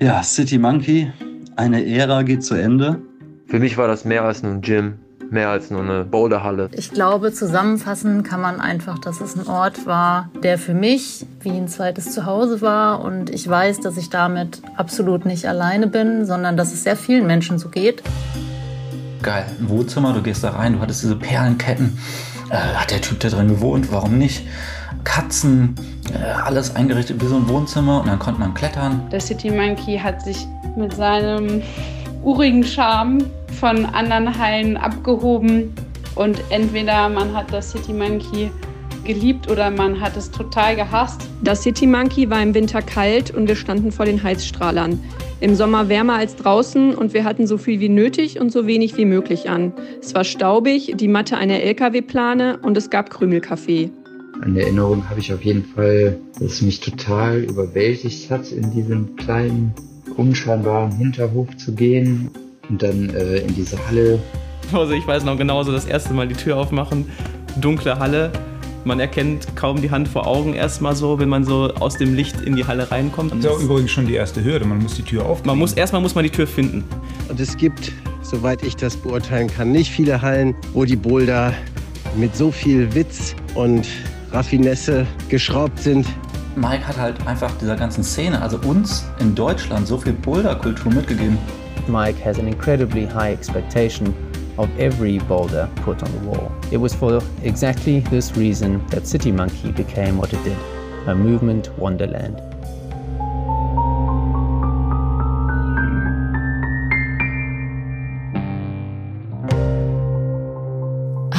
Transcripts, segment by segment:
Ja, City Monkey, eine Ära geht zu Ende. Für mich war das mehr als nur ein Gym, mehr als nur eine Boulderhalle. Ich glaube, zusammenfassen kann man einfach, dass es ein Ort war, der für mich wie ein zweites Zuhause war. Und ich weiß, dass ich damit absolut nicht alleine bin, sondern dass es sehr vielen Menschen so geht. Geil, ein Wohnzimmer, du gehst da rein, du hattest diese Perlenketten. Äh, hat der Typ da drin gewohnt? Warum nicht? Katzen, äh, alles eingerichtet wie so ein Wohnzimmer und dann konnte man klettern. Der City Monkey hat sich mit seinem urigen Charme von anderen Hallen abgehoben und entweder man hat das City Monkey geliebt oder man hat es total gehasst. Das City Monkey war im Winter kalt und wir standen vor den Heizstrahlern. Im Sommer wärmer als draußen und wir hatten so viel wie nötig und so wenig wie möglich an. Es war staubig, die Matte einer LKW-Plane und es gab Krümelkaffee. An der Erinnerung habe ich auf jeden Fall, dass es mich total überwältigt hat, in diesen kleinen, unscheinbaren Hinterhof zu gehen und dann äh, in diese Halle. Also ich weiß noch genauso, das erste Mal die Tür aufmachen, dunkle Halle. Man erkennt kaum die Hand vor Augen erstmal so, wenn man so aus dem Licht in die Halle reinkommt. Das ist auch übrigens schon die erste Hürde, man muss die Tür aufmachen. Man muss, erstmal muss man die Tür finden. Und es gibt, soweit ich das beurteilen kann, nicht viele Hallen, wo die Boulder mit so viel Witz und Raffinesse geschraubt sind. Mike hat halt einfach dieser ganzen Szene, also uns in Deutschland, so viel Boulder-Kultur mitgegeben. Mike has an incredibly high expectation of every boulder put on the wall. It was for exactly this reason that City Monkey became what it did, a movement wonderland.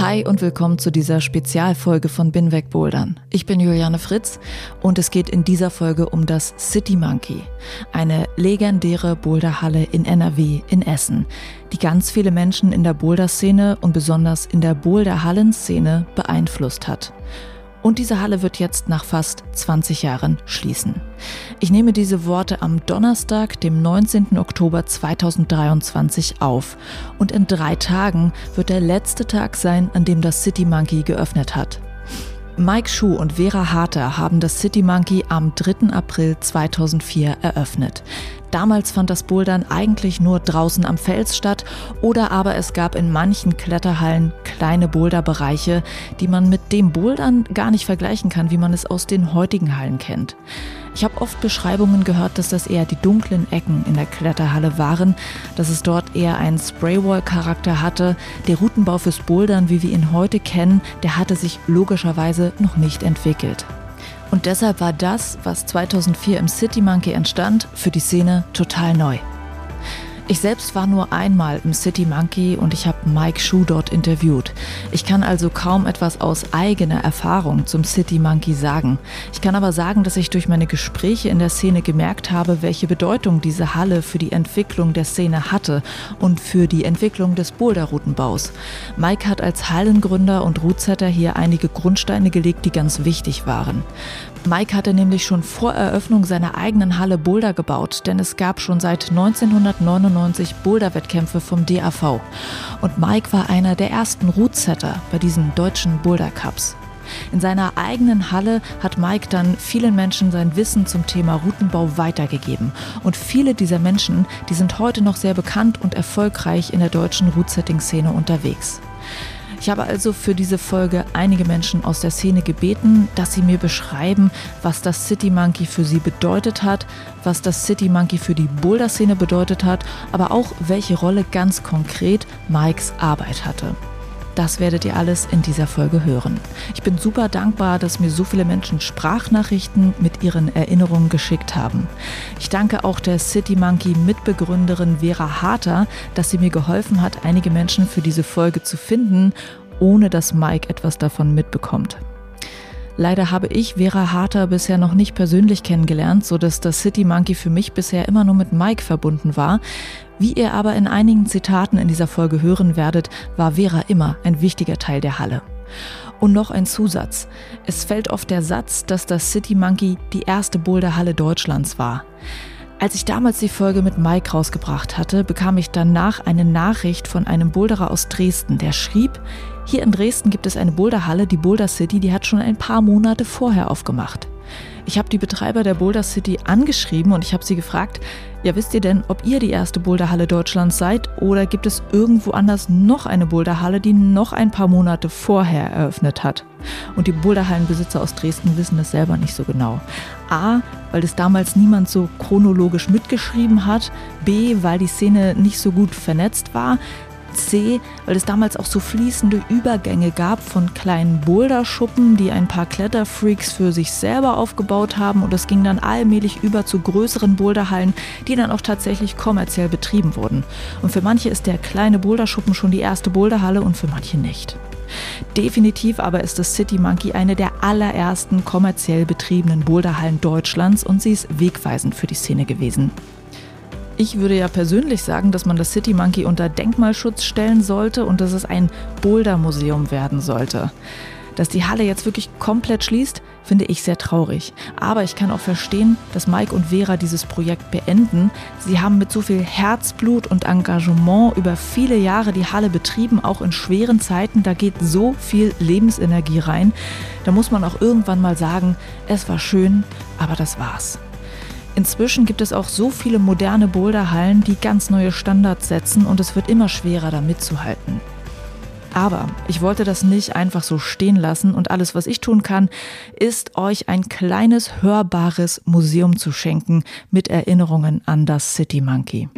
Hi und willkommen zu dieser Spezialfolge von Binweg Bouldern. Ich bin Juliane Fritz und es geht in dieser Folge um das City Monkey, eine legendäre Boulderhalle in NRW in Essen, die ganz viele Menschen in der Boulder-Szene und besonders in der Boulderhallen-Szene beeinflusst hat. Und diese Halle wird jetzt nach fast 20 Jahren schließen. Ich nehme diese Worte am Donnerstag, dem 19. Oktober 2023 auf. Und in drei Tagen wird der letzte Tag sein, an dem das City Monkey geöffnet hat. Mike Schuh und Vera Harter haben das City Monkey am 3. April 2004 eröffnet. Damals fand das Bouldern eigentlich nur draußen am Fels statt oder aber es gab in manchen Kletterhallen kleine Boulderbereiche, die man mit dem Bouldern gar nicht vergleichen kann, wie man es aus den heutigen Hallen kennt. Ich habe oft Beschreibungen gehört, dass das eher die dunklen Ecken in der Kletterhalle waren, dass es dort eher einen Spraywall-Charakter hatte. Der Routenbau fürs Bouldern, wie wir ihn heute kennen, der hatte sich logischerweise noch nicht entwickelt. Und deshalb war das, was 2004 im City Monkey entstand, für die Szene total neu. Ich selbst war nur einmal im City Monkey und ich habe Mike Schuh dort interviewt. Ich kann also kaum etwas aus eigener Erfahrung zum City Monkey sagen. Ich kann aber sagen, dass ich durch meine Gespräche in der Szene gemerkt habe, welche Bedeutung diese Halle für die Entwicklung der Szene hatte und für die Entwicklung des Boulderroutenbaus. Mike hat als Hallengründer und Rootsetter hier einige Grundsteine gelegt, die ganz wichtig waren. Mike hatte nämlich schon vor Eröffnung seiner eigenen Halle Boulder gebaut, denn es gab schon seit 1999 Boulder-Wettkämpfe vom DAV. Und Mike war einer der ersten Rootsetter bei diesen deutschen Boulder Cups. In seiner eigenen Halle hat Mike dann vielen Menschen sein Wissen zum Thema Routenbau weitergegeben. Und viele dieser Menschen, die sind heute noch sehr bekannt und erfolgreich in der deutschen Rootsetting-Szene unterwegs. Ich habe also für diese Folge einige Menschen aus der Szene gebeten, dass sie mir beschreiben, was das City Monkey für sie bedeutet hat, was das City Monkey für die Boulder-Szene bedeutet hat, aber auch welche Rolle ganz konkret Mikes Arbeit hatte. Das werdet ihr alles in dieser Folge hören. Ich bin super dankbar, dass mir so viele Menschen Sprachnachrichten mit ihren Erinnerungen geschickt haben. Ich danke auch der City Monkey Mitbegründerin Vera Harter, dass sie mir geholfen hat, einige Menschen für diese Folge zu finden, ohne dass Mike etwas davon mitbekommt. Leider habe ich Vera Harter bisher noch nicht persönlich kennengelernt, sodass das City Monkey für mich bisher immer nur mit Mike verbunden war. Wie ihr aber in einigen Zitaten in dieser Folge hören werdet, war Vera immer ein wichtiger Teil der Halle. Und noch ein Zusatz. Es fällt oft der Satz, dass das City Monkey die erste Boulderhalle Deutschlands war. Als ich damals die Folge mit Mike rausgebracht hatte, bekam ich danach eine Nachricht von einem Boulderer aus Dresden, der schrieb, hier in Dresden gibt es eine Boulderhalle, die Boulder City, die hat schon ein paar Monate vorher aufgemacht. Ich habe die Betreiber der Boulder City angeschrieben und ich habe sie gefragt, ja wisst ihr denn, ob ihr die erste Boulderhalle Deutschlands seid oder gibt es irgendwo anders noch eine Boulderhalle, die noch ein paar Monate vorher eröffnet hat? Und die Boulderhallenbesitzer aus Dresden wissen es selber nicht so genau. A, weil es damals niemand so chronologisch mitgeschrieben hat. B, weil die Szene nicht so gut vernetzt war. C, weil es damals auch so fließende Übergänge gab von kleinen Boulderschuppen, die ein paar Kletterfreaks für sich selber aufgebaut haben und es ging dann allmählich über zu größeren Boulderhallen, die dann auch tatsächlich kommerziell betrieben wurden. Und für manche ist der kleine Boulderschuppen schon die erste Boulderhalle und für manche nicht. Definitiv aber ist das City Monkey eine der allerersten kommerziell betriebenen Boulderhallen Deutschlands und sie ist wegweisend für die Szene gewesen. Ich würde ja persönlich sagen, dass man das City Monkey unter Denkmalschutz stellen sollte und dass es ein Boulder-Museum werden sollte. Dass die Halle jetzt wirklich komplett schließt, finde ich sehr traurig. Aber ich kann auch verstehen, dass Mike und Vera dieses Projekt beenden. Sie haben mit so viel Herzblut und Engagement über viele Jahre die Halle betrieben, auch in schweren Zeiten. Da geht so viel Lebensenergie rein. Da muss man auch irgendwann mal sagen, es war schön, aber das war's. Inzwischen gibt es auch so viele moderne Boulderhallen, die ganz neue Standards setzen und es wird immer schwerer, da mitzuhalten. Aber ich wollte das nicht einfach so stehen lassen und alles, was ich tun kann, ist euch ein kleines hörbares Museum zu schenken mit Erinnerungen an das City Monkey.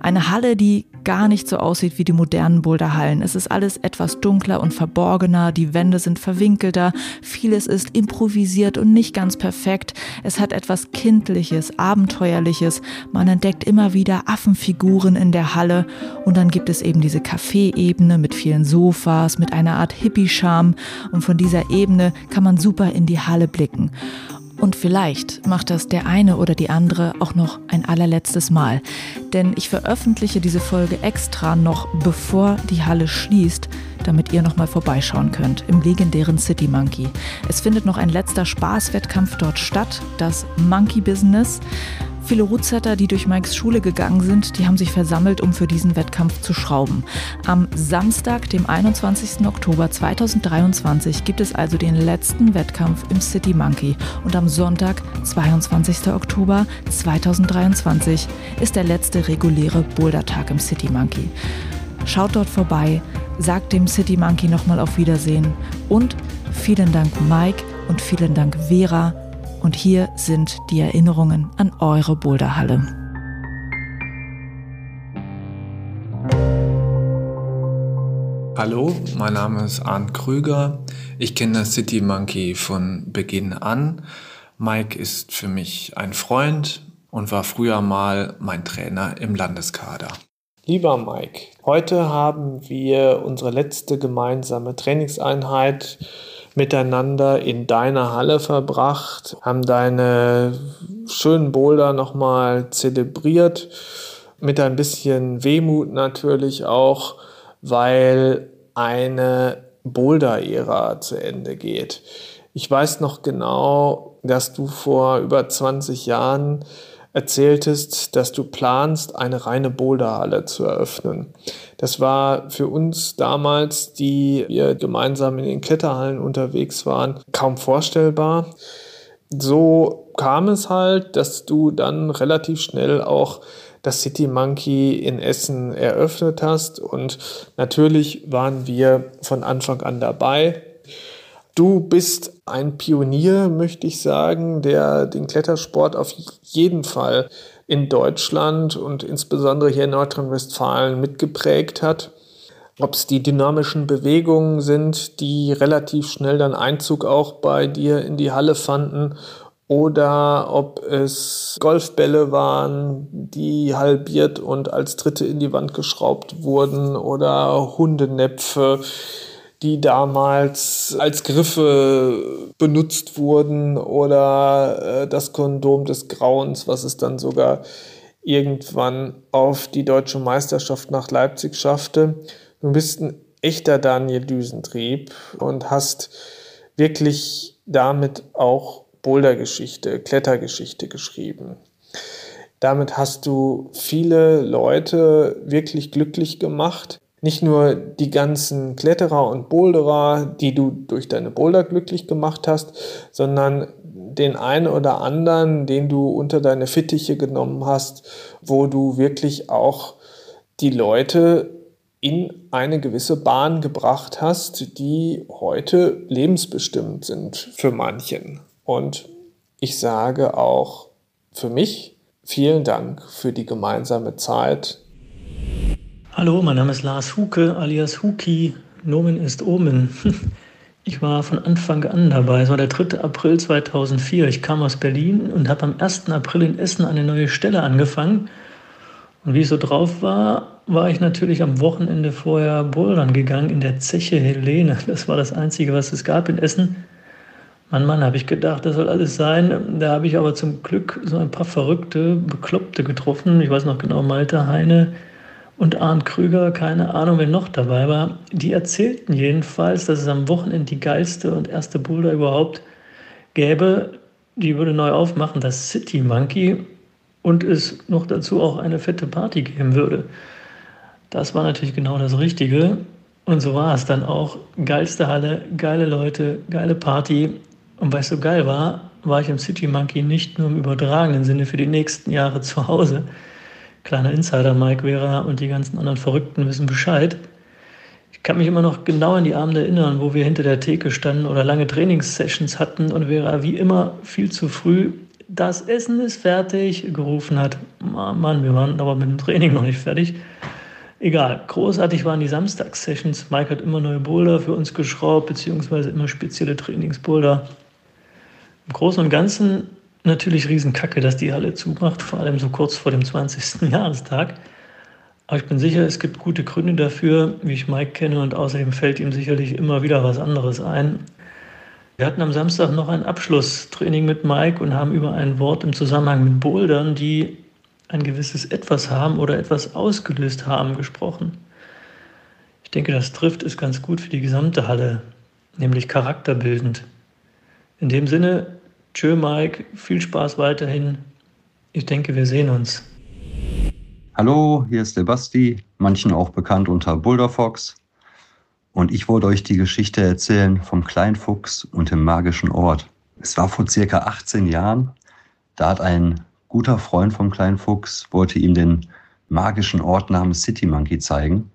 Eine Halle, die gar nicht so aussieht wie die modernen Boulderhallen. Es ist alles etwas dunkler und verborgener, die Wände sind verwinkelter, vieles ist improvisiert und nicht ganz perfekt. Es hat etwas Kindliches, Abenteuerliches. Man entdeckt immer wieder Affenfiguren in der Halle und dann gibt es eben diese Café-Ebene mit vielen Sofas, mit einer Art Hippie-Charme und von dieser Ebene kann man super in die Halle blicken. Und vielleicht macht das der eine oder die andere auch noch ein allerletztes Mal. Denn ich veröffentliche diese Folge extra noch bevor die Halle schließt, damit ihr nochmal vorbeischauen könnt im legendären City Monkey. Es findet noch ein letzter Spaßwettkampf dort statt, das Monkey Business. Viele Rootsetter, die durch Mikes Schule gegangen sind, die haben sich versammelt, um für diesen Wettkampf zu schrauben. Am Samstag, dem 21. Oktober 2023, gibt es also den letzten Wettkampf im City Monkey. Und am Sonntag, 22. Oktober 2023, ist der letzte reguläre Bouldertag im City Monkey. Schaut dort vorbei, sagt dem City Monkey nochmal auf Wiedersehen und vielen Dank Mike und vielen Dank Vera und hier sind die Erinnerungen an eure Boulderhalle. Hallo, mein Name ist Arndt Krüger. Ich kenne City Monkey von Beginn an. Mike ist für mich ein Freund und war früher mal mein Trainer im Landeskader. Lieber Mike, heute haben wir unsere letzte gemeinsame Trainingseinheit miteinander in deiner Halle verbracht, haben deine schönen Boulder nochmal zelebriert, mit ein bisschen Wehmut natürlich auch, weil eine Boulder-Ära zu Ende geht. Ich weiß noch genau, dass du vor über 20 Jahren erzähltest, dass du planst, eine reine Boulderhalle zu eröffnen. Das war für uns damals, die wir gemeinsam in den Kletterhallen unterwegs waren, kaum vorstellbar. So kam es halt, dass du dann relativ schnell auch das City Monkey in Essen eröffnet hast und natürlich waren wir von Anfang an dabei. Du bist ein Pionier, möchte ich sagen, der den Klettersport auf jeden Fall in Deutschland und insbesondere hier in Nordrhein-Westfalen mitgeprägt hat. Ob es die dynamischen Bewegungen sind, die relativ schnell dann Einzug auch bei dir in die Halle fanden, oder ob es Golfbälle waren, die halbiert und als dritte in die Wand geschraubt wurden, oder Hundenäpfe die damals als Griffe benutzt wurden oder äh, das Kondom des Grauens, was es dann sogar irgendwann auf die deutsche Meisterschaft nach Leipzig schaffte. Du bist ein echter Daniel Düsentrieb und hast wirklich damit auch Bouldergeschichte, Klettergeschichte geschrieben. Damit hast du viele Leute wirklich glücklich gemacht nicht nur die ganzen Kletterer und Boulderer, die du durch deine Boulder glücklich gemacht hast, sondern den einen oder anderen, den du unter deine Fittiche genommen hast, wo du wirklich auch die Leute in eine gewisse Bahn gebracht hast, die heute lebensbestimmt sind für manchen. Und ich sage auch für mich vielen Dank für die gemeinsame Zeit, Hallo, mein Name ist Lars Huke alias Huki. Nomen ist Omen. Ich war von Anfang an dabei. Es war der 3. April 2004. Ich kam aus Berlin und habe am 1. April in Essen eine neue Stelle angefangen. Und wie ich so drauf war, war ich natürlich am Wochenende vorher bouldern gegangen in der Zeche Helene. Das war das Einzige, was es gab in Essen. Mann, Mann, habe ich gedacht, das soll alles sein. Da habe ich aber zum Glück so ein paar verrückte, Bekloppte getroffen. Ich weiß noch genau, Malte Heine, und Arndt Krüger, keine Ahnung, wer noch dabei war, die erzählten jedenfalls, dass es am Wochenende die geilste und erste Boulder überhaupt gäbe. Die würde neu aufmachen, das City Monkey, und es noch dazu auch eine fette Party geben würde. Das war natürlich genau das Richtige. Und so war es dann auch. Geilste Halle, geile Leute, geile Party. Und weil es so geil war, war ich im City Monkey nicht nur im übertragenen Sinne für die nächsten Jahre zu Hause, kleiner Insider Mike Vera und die ganzen anderen Verrückten wissen Bescheid. Ich kann mich immer noch genau an die Abende erinnern, wo wir hinter der Theke standen oder lange Trainingssessions hatten und Vera wie immer viel zu früh das Essen ist fertig gerufen hat. Mann, wir waren aber mit dem Training noch nicht fertig. Egal, großartig waren die Samstagssessions. Mike hat immer neue Boulder für uns geschraubt, beziehungsweise immer spezielle Trainingsboulder. Im Großen und Ganzen natürlich Riesenkacke, dass die Halle zumacht, vor allem so kurz vor dem 20. Jahrestag. Aber ich bin sicher, es gibt gute Gründe dafür, wie ich Mike kenne, und außerdem fällt ihm sicherlich immer wieder was anderes ein. Wir hatten am Samstag noch ein Abschlusstraining mit Mike und haben über ein Wort im Zusammenhang mit Bouldern, die ein gewisses Etwas haben oder etwas ausgelöst haben, gesprochen. Ich denke, das trifft es ganz gut für die gesamte Halle, nämlich charakterbildend. In dem Sinne, Tschö, Mike. Viel Spaß weiterhin. Ich denke, wir sehen uns. Hallo, hier ist der Basti, manchen auch bekannt unter Boulder. Und ich wollte euch die Geschichte erzählen vom Kleinfuchs und dem magischen Ort. Es war vor circa 18 Jahren. Da hat ein guter Freund vom Kleinfuchs, wollte ihm den magischen Ort namens City Monkey zeigen.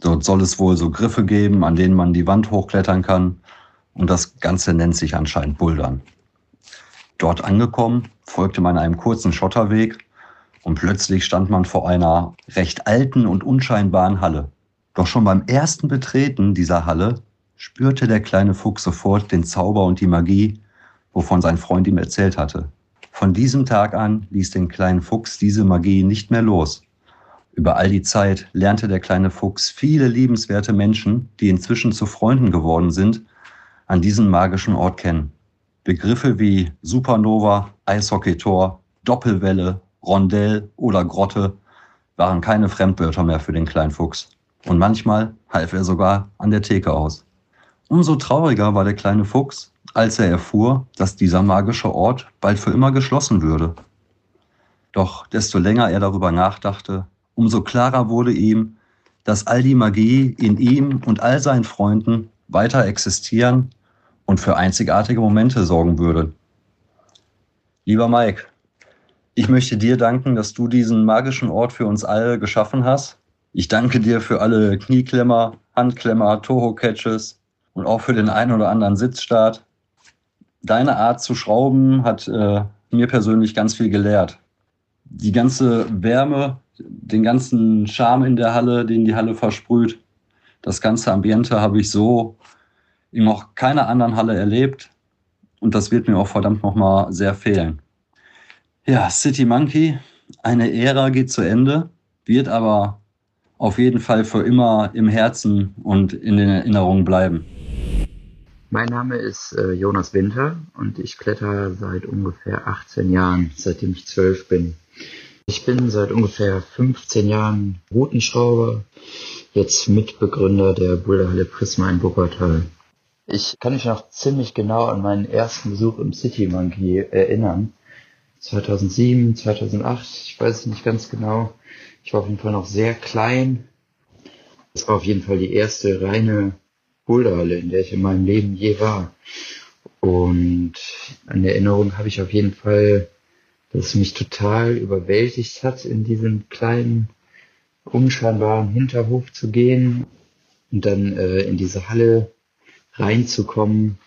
Dort soll es wohl so Griffe geben, an denen man die Wand hochklettern kann. Und das Ganze nennt sich anscheinend Bouldern. Dort angekommen, folgte man einem kurzen Schotterweg und plötzlich stand man vor einer recht alten und unscheinbaren Halle. Doch schon beim ersten Betreten dieser Halle spürte der kleine Fuchs sofort den Zauber und die Magie, wovon sein Freund ihm erzählt hatte. Von diesem Tag an ließ den kleinen Fuchs diese Magie nicht mehr los. Über all die Zeit lernte der kleine Fuchs viele liebenswerte Menschen, die inzwischen zu Freunden geworden sind, an diesem magischen Ort kennen. Begriffe wie Supernova, Eishockeytor, Doppelwelle, Rondell oder Grotte waren keine Fremdwörter mehr für den kleinen Fuchs. Und manchmal half er sogar an der Theke aus. Umso trauriger war der kleine Fuchs, als er erfuhr, dass dieser magische Ort bald für immer geschlossen würde. Doch desto länger er darüber nachdachte, umso klarer wurde ihm, dass all die Magie in ihm und all seinen Freunden weiter existieren und für einzigartige Momente sorgen würde. Lieber Mike, ich möchte dir danken, dass du diesen magischen Ort für uns alle geschaffen hast. Ich danke dir für alle Knieklemmer, Handklemmer, Toho-Catches und auch für den einen oder anderen Sitzstart. Deine Art zu schrauben hat äh, mir persönlich ganz viel gelehrt. Die ganze Wärme, den ganzen Charme in der Halle, den die Halle versprüht, das ganze Ambiente habe ich so noch keiner anderen Halle erlebt. Und das wird mir auch verdammt nochmal sehr fehlen. Ja, City Monkey, eine Ära geht zu Ende, wird aber auf jeden Fall für immer im Herzen und in den Erinnerungen bleiben. Mein Name ist äh, Jonas Winter und ich kletter seit ungefähr 18 Jahren, seitdem ich 12 bin. Ich bin seit ungefähr 15 Jahren Routenschrauber, jetzt Mitbegründer der Boulderhalle Prisma in Wuppertal. Ich kann mich noch ziemlich genau an meinen ersten Besuch im City Monkey erinnern. 2007, 2008, ich weiß es nicht ganz genau. Ich war auf jeden Fall noch sehr klein. Es war auf jeden Fall die erste reine Boulderhalle, in der ich in meinem Leben je war. Und eine Erinnerung habe ich auf jeden Fall, dass es mich total überwältigt hat, in diesen kleinen, unscheinbaren Hinterhof zu gehen und dann äh, in diese Halle reinzukommen,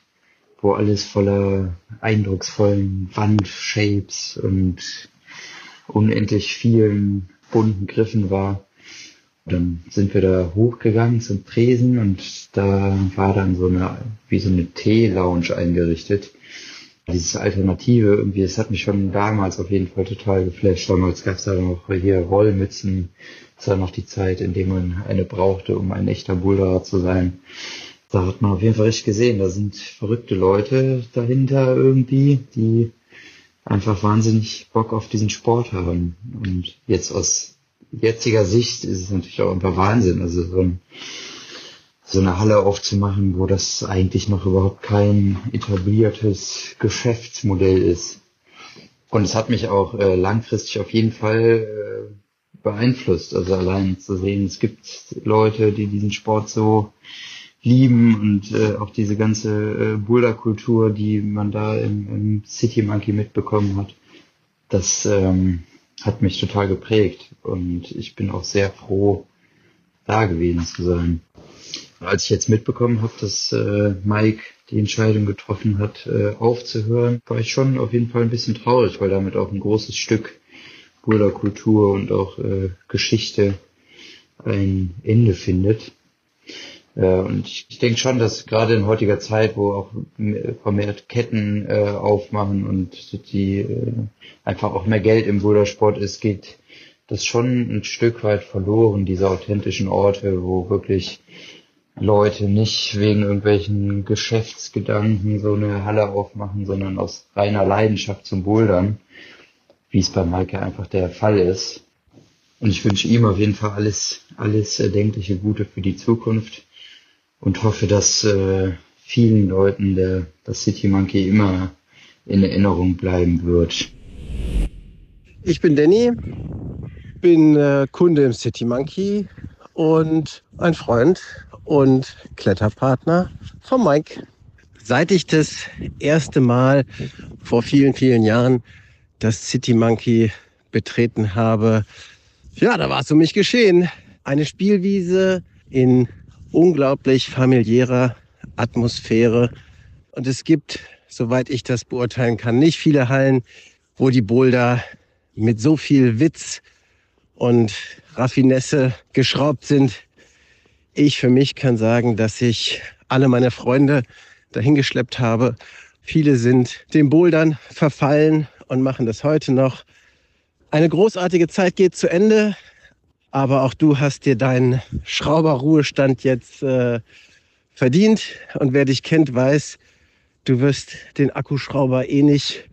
wo alles voller eindrucksvollen Wandshapes und unendlich vielen bunten Griffen war. Dann sind wir da hochgegangen zum Tresen und da war dann so eine, wie so eine Tee-Lounge eingerichtet. Dieses Alternative, irgendwie, es hat mich schon damals auf jeden Fall total geflasht. Damals gab es da noch hier Rollmützen. Das war noch die Zeit, in der man eine brauchte, um ein echter Boulderer zu sein. Da hat man auf jeden Fall richtig gesehen, da sind verrückte Leute dahinter irgendwie, die einfach wahnsinnig Bock auf diesen Sport haben. Und jetzt aus jetziger Sicht ist es natürlich auch einfach Wahnsinn. Also so, ein, so eine Halle aufzumachen, wo das eigentlich noch überhaupt kein etabliertes Geschäftsmodell ist. Und es hat mich auch äh, langfristig auf jeden Fall äh, beeinflusst. Also allein zu sehen, es gibt Leute, die diesen Sport so lieben und äh, auch diese ganze äh, Boulder-Kultur, die man da im, im City Monkey mitbekommen hat. Das ähm, hat mich total geprägt und ich bin auch sehr froh, da gewesen zu sein. Als ich jetzt mitbekommen habe, dass äh, Mike die Entscheidung getroffen hat, äh, aufzuhören, war ich schon auf jeden Fall ein bisschen traurig, weil damit auch ein großes Stück Boulder-Kultur und auch äh, Geschichte ein Ende findet. Äh, und ich, denke schon, dass gerade in heutiger Zeit, wo auch vermehrt Ketten äh, aufmachen und die äh, einfach auch mehr Geld im Bouldersport ist, geht das schon ein Stück weit verloren, diese authentischen Orte, wo wirklich Leute nicht wegen irgendwelchen Geschäftsgedanken so eine Halle aufmachen, sondern aus reiner Leidenschaft zum Bouldern, wie es bei Maike einfach der Fall ist. Und ich wünsche ihm auf jeden Fall alles, alles erdenkliche Gute für die Zukunft und hoffe, dass äh, vielen Leuten der, das City Monkey immer in Erinnerung bleiben wird. Ich bin Danny, bin äh, Kunde im City Monkey und ein Freund und Kletterpartner von Mike. Seit ich das erste Mal vor vielen, vielen Jahren das City Monkey betreten habe, ja, da war es um mich geschehen. Eine Spielwiese in unglaublich familiärer Atmosphäre. Und es gibt, soweit ich das beurteilen kann, nicht viele Hallen, wo die Boulder mit so viel Witz und Raffinesse geschraubt sind. Ich für mich kann sagen, dass ich alle meine Freunde dahingeschleppt habe. Viele sind dem Bouldern verfallen und machen das heute noch. Eine großartige Zeit geht zu Ende. Aber auch du hast dir deinen Schrauberruhestand jetzt äh, verdient. Und wer dich kennt, weiß, du wirst den Akkuschrauber eh nicht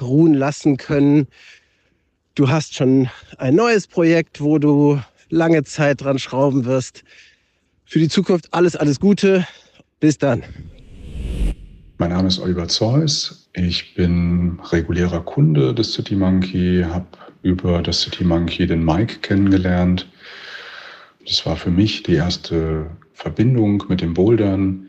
ruhen lassen können. Du hast schon ein neues Projekt, wo du lange Zeit dran schrauben wirst. Für die Zukunft alles, alles Gute. Bis dann. Mein Name ist Oliver Zeus. Ich bin regulärer Kunde des City Monkey, habe über das City Monkey den Mike kennengelernt. Das war für mich die erste Verbindung mit den Bouldern.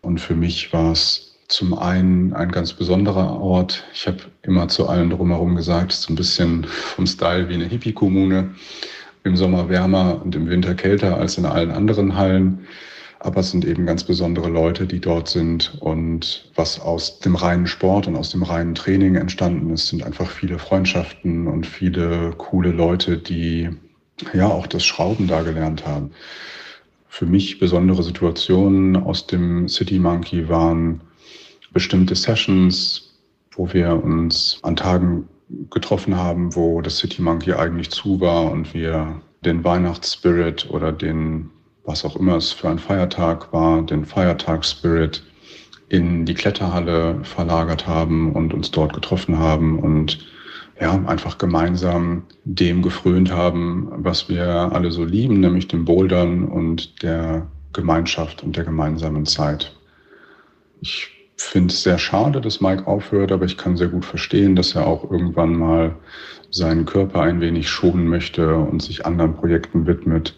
Und für mich war es zum einen ein ganz besonderer Ort. Ich habe immer zu allen drumherum gesagt, es ist ein bisschen vom Style wie eine Hippie-Kommune. Im Sommer wärmer und im Winter kälter als in allen anderen Hallen. Aber es sind eben ganz besondere Leute, die dort sind. Und was aus dem reinen Sport und aus dem reinen Training entstanden ist, sind einfach viele Freundschaften und viele coole Leute, die ja auch das Schrauben da gelernt haben. Für mich besondere Situationen aus dem City Monkey waren bestimmte Sessions, wo wir uns an Tagen getroffen haben, wo das City Monkey eigentlich zu war und wir den Weihnachtsspirit oder den, was auch immer es für ein Feiertag war, den Feiertagsspirit in die Kletterhalle verlagert haben und uns dort getroffen haben und ja, einfach gemeinsam dem gefrönt haben, was wir alle so lieben, nämlich dem Bouldern und der Gemeinschaft und der gemeinsamen Zeit. Ich finde es sehr schade, dass Mike aufhört, aber ich kann sehr gut verstehen, dass er auch irgendwann mal seinen Körper ein wenig schonen möchte und sich anderen Projekten widmet.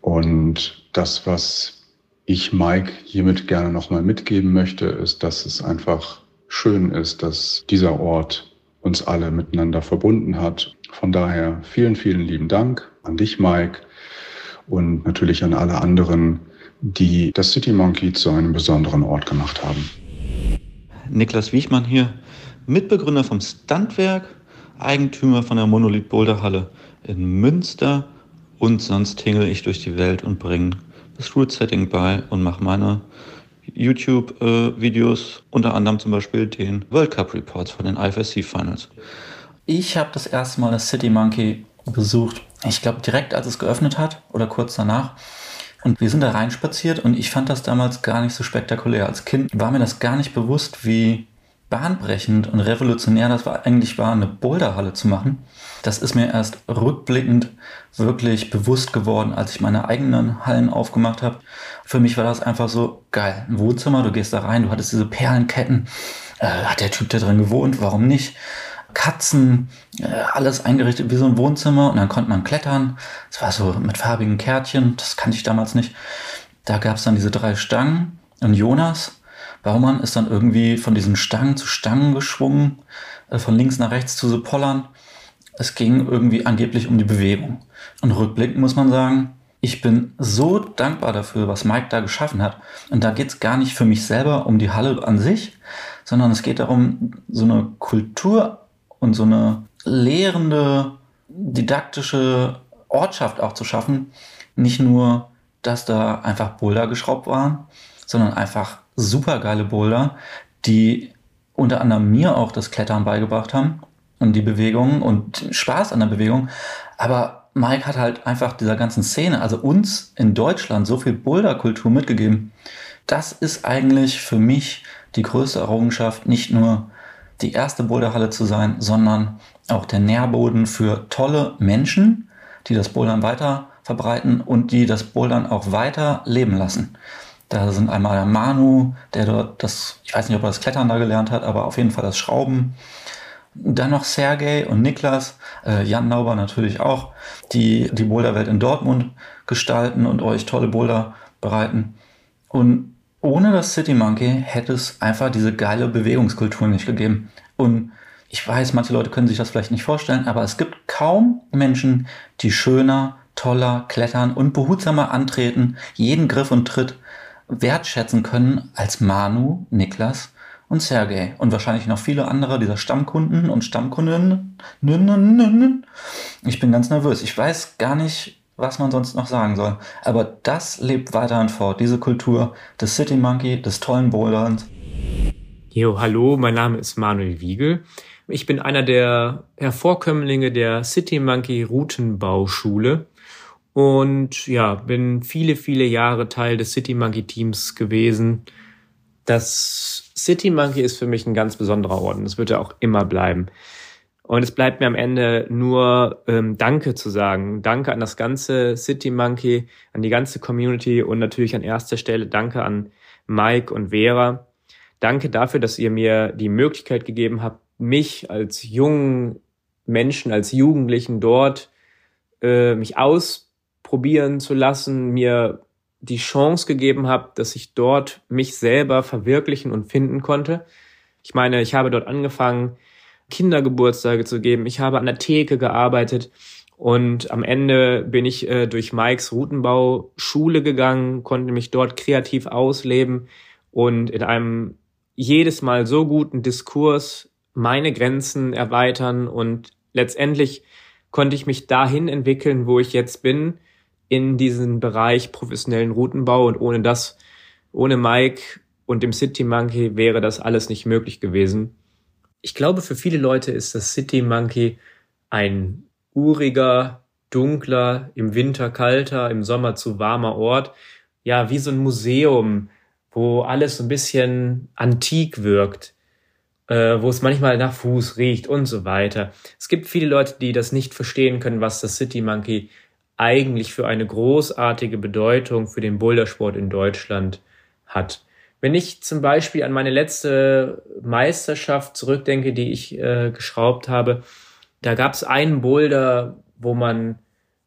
Und das, was ich Mike hiermit gerne nochmal mitgeben möchte, ist, dass es einfach schön ist, dass dieser Ort uns alle miteinander verbunden hat. Von daher vielen, vielen lieben Dank an dich, Mike, und natürlich an alle anderen, die das City Monkey zu einem besonderen Ort gemacht haben. Niklas Wiechmann hier, Mitbegründer vom Standwerk, Eigentümer von der Monolith Boulder Halle in Münster und sonst hingel ich durch die Welt und bringe das Root Setting bei und mache meine YouTube-Videos, äh, unter anderem zum Beispiel den World Cup Reports von den IFSC Finals. Ich habe das erste Mal das City Monkey besucht, ich glaube direkt als es geöffnet hat oder kurz danach. Und wir sind da reinspaziert und ich fand das damals gar nicht so spektakulär. Als Kind war mir das gar nicht bewusst, wie bahnbrechend und revolutionär das war, eigentlich war, eine Boulderhalle zu machen. Das ist mir erst rückblickend wirklich bewusst geworden, als ich meine eigenen Hallen aufgemacht habe. Für mich war das einfach so geil. Ein Wohnzimmer, du gehst da rein, du hattest diese Perlenketten. Äh, hat der Typ da drin gewohnt? Warum nicht? Katzen, äh, alles eingerichtet wie so ein Wohnzimmer und dann konnte man klettern. Es war so mit farbigen Kärtchen, das kannte ich damals nicht. Da gab es dann diese drei Stangen und Jonas, Baumann, ist dann irgendwie von diesen Stangen zu Stangen geschwungen, äh, von links nach rechts zu so Pollern. Es ging irgendwie angeblich um die Bewegung. Und rückblickend muss man sagen, ich bin so dankbar dafür, was Mike da geschaffen hat. Und da geht es gar nicht für mich selber um die Halle an sich, sondern es geht darum, so eine Kultur und so eine lehrende, didaktische Ortschaft auch zu schaffen. Nicht nur, dass da einfach Boulder geschraubt waren, sondern einfach super geile Boulder, die unter anderem mir auch das Klettern beigebracht haben und die Bewegung und Spaß an der Bewegung. Aber Mike hat halt einfach dieser ganzen Szene, also uns in Deutschland, so viel Boulderkultur mitgegeben. Das ist eigentlich für mich die größte Errungenschaft, nicht nur die erste Boulderhalle zu sein, sondern auch der Nährboden für tolle Menschen, die das Bouldern weiter verbreiten und die das Bouldern auch weiter leben lassen. Da sind einmal Manu, der dort das, ich weiß nicht, ob er das Klettern da gelernt hat, aber auf jeden Fall das Schrauben. Dann noch Sergej und Niklas, äh, Jan Nauber natürlich auch, die die Boulderwelt in Dortmund gestalten und euch tolle Boulder bereiten. Und ohne das City Monkey hätte es einfach diese geile Bewegungskultur nicht gegeben. Und ich weiß, manche Leute können sich das vielleicht nicht vorstellen, aber es gibt kaum Menschen, die schöner, toller klettern und behutsamer antreten, jeden Griff und Tritt wertschätzen können als Manu, Niklas und Sergej und wahrscheinlich noch viele andere dieser Stammkunden und Stammkundinnen. Ich bin ganz nervös. Ich weiß gar nicht, was man sonst noch sagen soll. Aber das lebt weiterhin fort, diese Kultur des City Monkey, des tollen Boulderns. Jo, hallo, mein Name ist Manuel Wiegel. Ich bin einer der Hervorkömmlinge der City Monkey Routenbauschule und ja, bin viele, viele Jahre Teil des City Monkey Teams gewesen. Das City Monkey ist für mich ein ganz besonderer Ort und das wird er auch immer bleiben. Und es bleibt mir am Ende nur ähm, Danke zu sagen. Danke an das ganze City Monkey, an die ganze Community und natürlich an erster Stelle Danke an Mike und Vera. Danke dafür, dass ihr mir die Möglichkeit gegeben habt, mich als jungen Menschen, als Jugendlichen dort äh, mich ausprobieren zu lassen, mir die Chance gegeben habt, dass ich dort mich selber verwirklichen und finden konnte. Ich meine, ich habe dort angefangen, Kindergeburtstage zu geben. Ich habe an der Theke gearbeitet und am Ende bin ich äh, durch Mikes Routenbau Schule gegangen, konnte mich dort kreativ ausleben und in einem jedes Mal so guten Diskurs meine Grenzen erweitern und letztendlich konnte ich mich dahin entwickeln, wo ich jetzt bin, in diesen Bereich professionellen Routenbau und ohne das, ohne Mike und dem City Monkey wäre das alles nicht möglich gewesen ich glaube, für viele Leute ist das City Monkey ein uriger dunkler, im Winter kalter, im Sommer zu warmer Ort. Ja, wie so ein Museum, wo alles so ein bisschen antik wirkt, äh, wo es manchmal nach Fuß riecht und so weiter. Es gibt viele Leute, die das nicht verstehen können, was das City Monkey eigentlich für eine großartige Bedeutung für den Bouldersport in Deutschland hat. Wenn ich zum Beispiel an meine letzte Meisterschaft zurückdenke, die ich äh, geschraubt habe, da gab es einen Boulder, wo man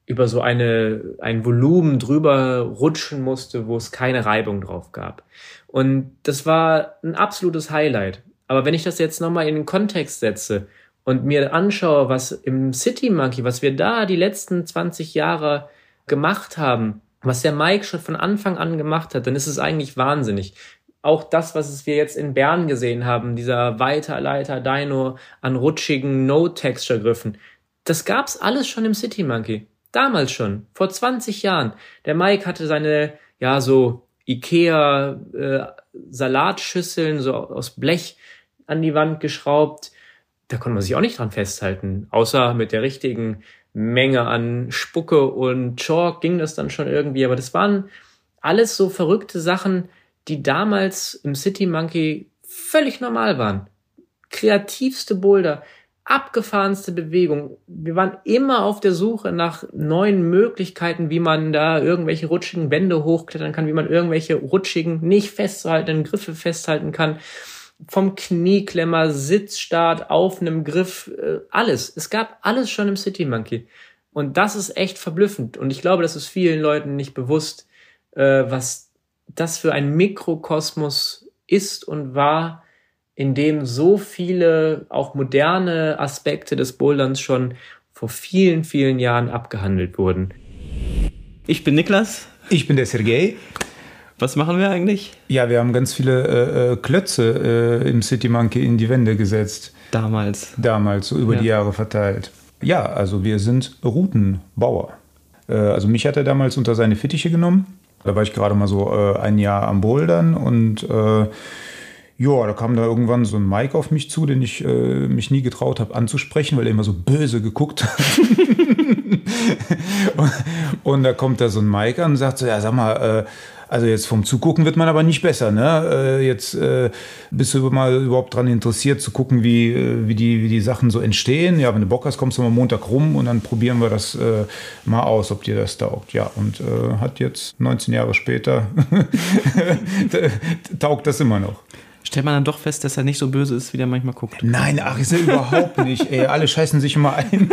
über so eine, ein Volumen drüber rutschen musste, wo es keine Reibung drauf gab. Und das war ein absolutes Highlight. Aber wenn ich das jetzt nochmal in den Kontext setze und mir anschaue, was im City Monkey, was wir da die letzten 20 Jahre gemacht haben, was der Mike schon von Anfang an gemacht hat, dann ist es eigentlich wahnsinnig. Auch das, was wir jetzt in Bern gesehen haben, dieser Weiterleiter Dino an rutschigen No-Texture-Griffen, das gab's alles schon im City Monkey. Damals schon, vor 20 Jahren. Der Mike hatte seine, ja, so Ikea äh, Salatschüsseln so aus Blech an die Wand geschraubt. Da konnte man sich auch nicht dran festhalten. Außer mit der richtigen Menge an Spucke und Chalk ging das dann schon irgendwie. Aber das waren alles so verrückte Sachen, die damals im City Monkey völlig normal waren. Kreativste Boulder, abgefahrenste Bewegung. Wir waren immer auf der Suche nach neuen Möglichkeiten, wie man da irgendwelche rutschigen Wände hochklettern kann, wie man irgendwelche rutschigen, nicht festzuhaltenden Griffe festhalten kann. Vom Knieklemmer, Sitzstart auf einem Griff, äh, alles. Es gab alles schon im City Monkey. Und das ist echt verblüffend. Und ich glaube, das ist vielen Leuten nicht bewusst, äh, was das für ein Mikrokosmos ist und war, in dem so viele auch moderne Aspekte des Boulderns schon vor vielen, vielen Jahren abgehandelt wurden. Ich bin Niklas. Ich bin der Sergei. Was machen wir eigentlich? Ja, wir haben ganz viele äh, äh Klötze äh, im City Monkey in die Wände gesetzt. Damals. Damals, so über ja. die Jahre verteilt. Ja, also wir sind Routenbauer. Äh, also mich hat er damals unter seine Fittiche genommen. Da war ich gerade mal so äh, ein Jahr am Bouldern und äh, ja, da kam da irgendwann so ein Mike auf mich zu, den ich äh, mich nie getraut habe anzusprechen, weil er immer so böse geguckt hat. und, und, da kommt da so ein Mike an und sagt so, ja, sag mal, äh, also jetzt vom Zugucken wird man aber nicht besser. Ne? Äh, jetzt äh, bist du mal überhaupt daran interessiert zu gucken, wie, äh, wie, die, wie die Sachen so entstehen. Ja, wenn du Bock hast, kommst du mal Montag rum und dann probieren wir das mal aus, ob dir das taugt. Ja, und hat jetzt 19 Jahre später taugt das immer noch stellt man dann doch fest, dass er nicht so böse ist, wie der manchmal guckt. Nein, ach, ist er überhaupt nicht. Ey, alle scheißen sich immer ein.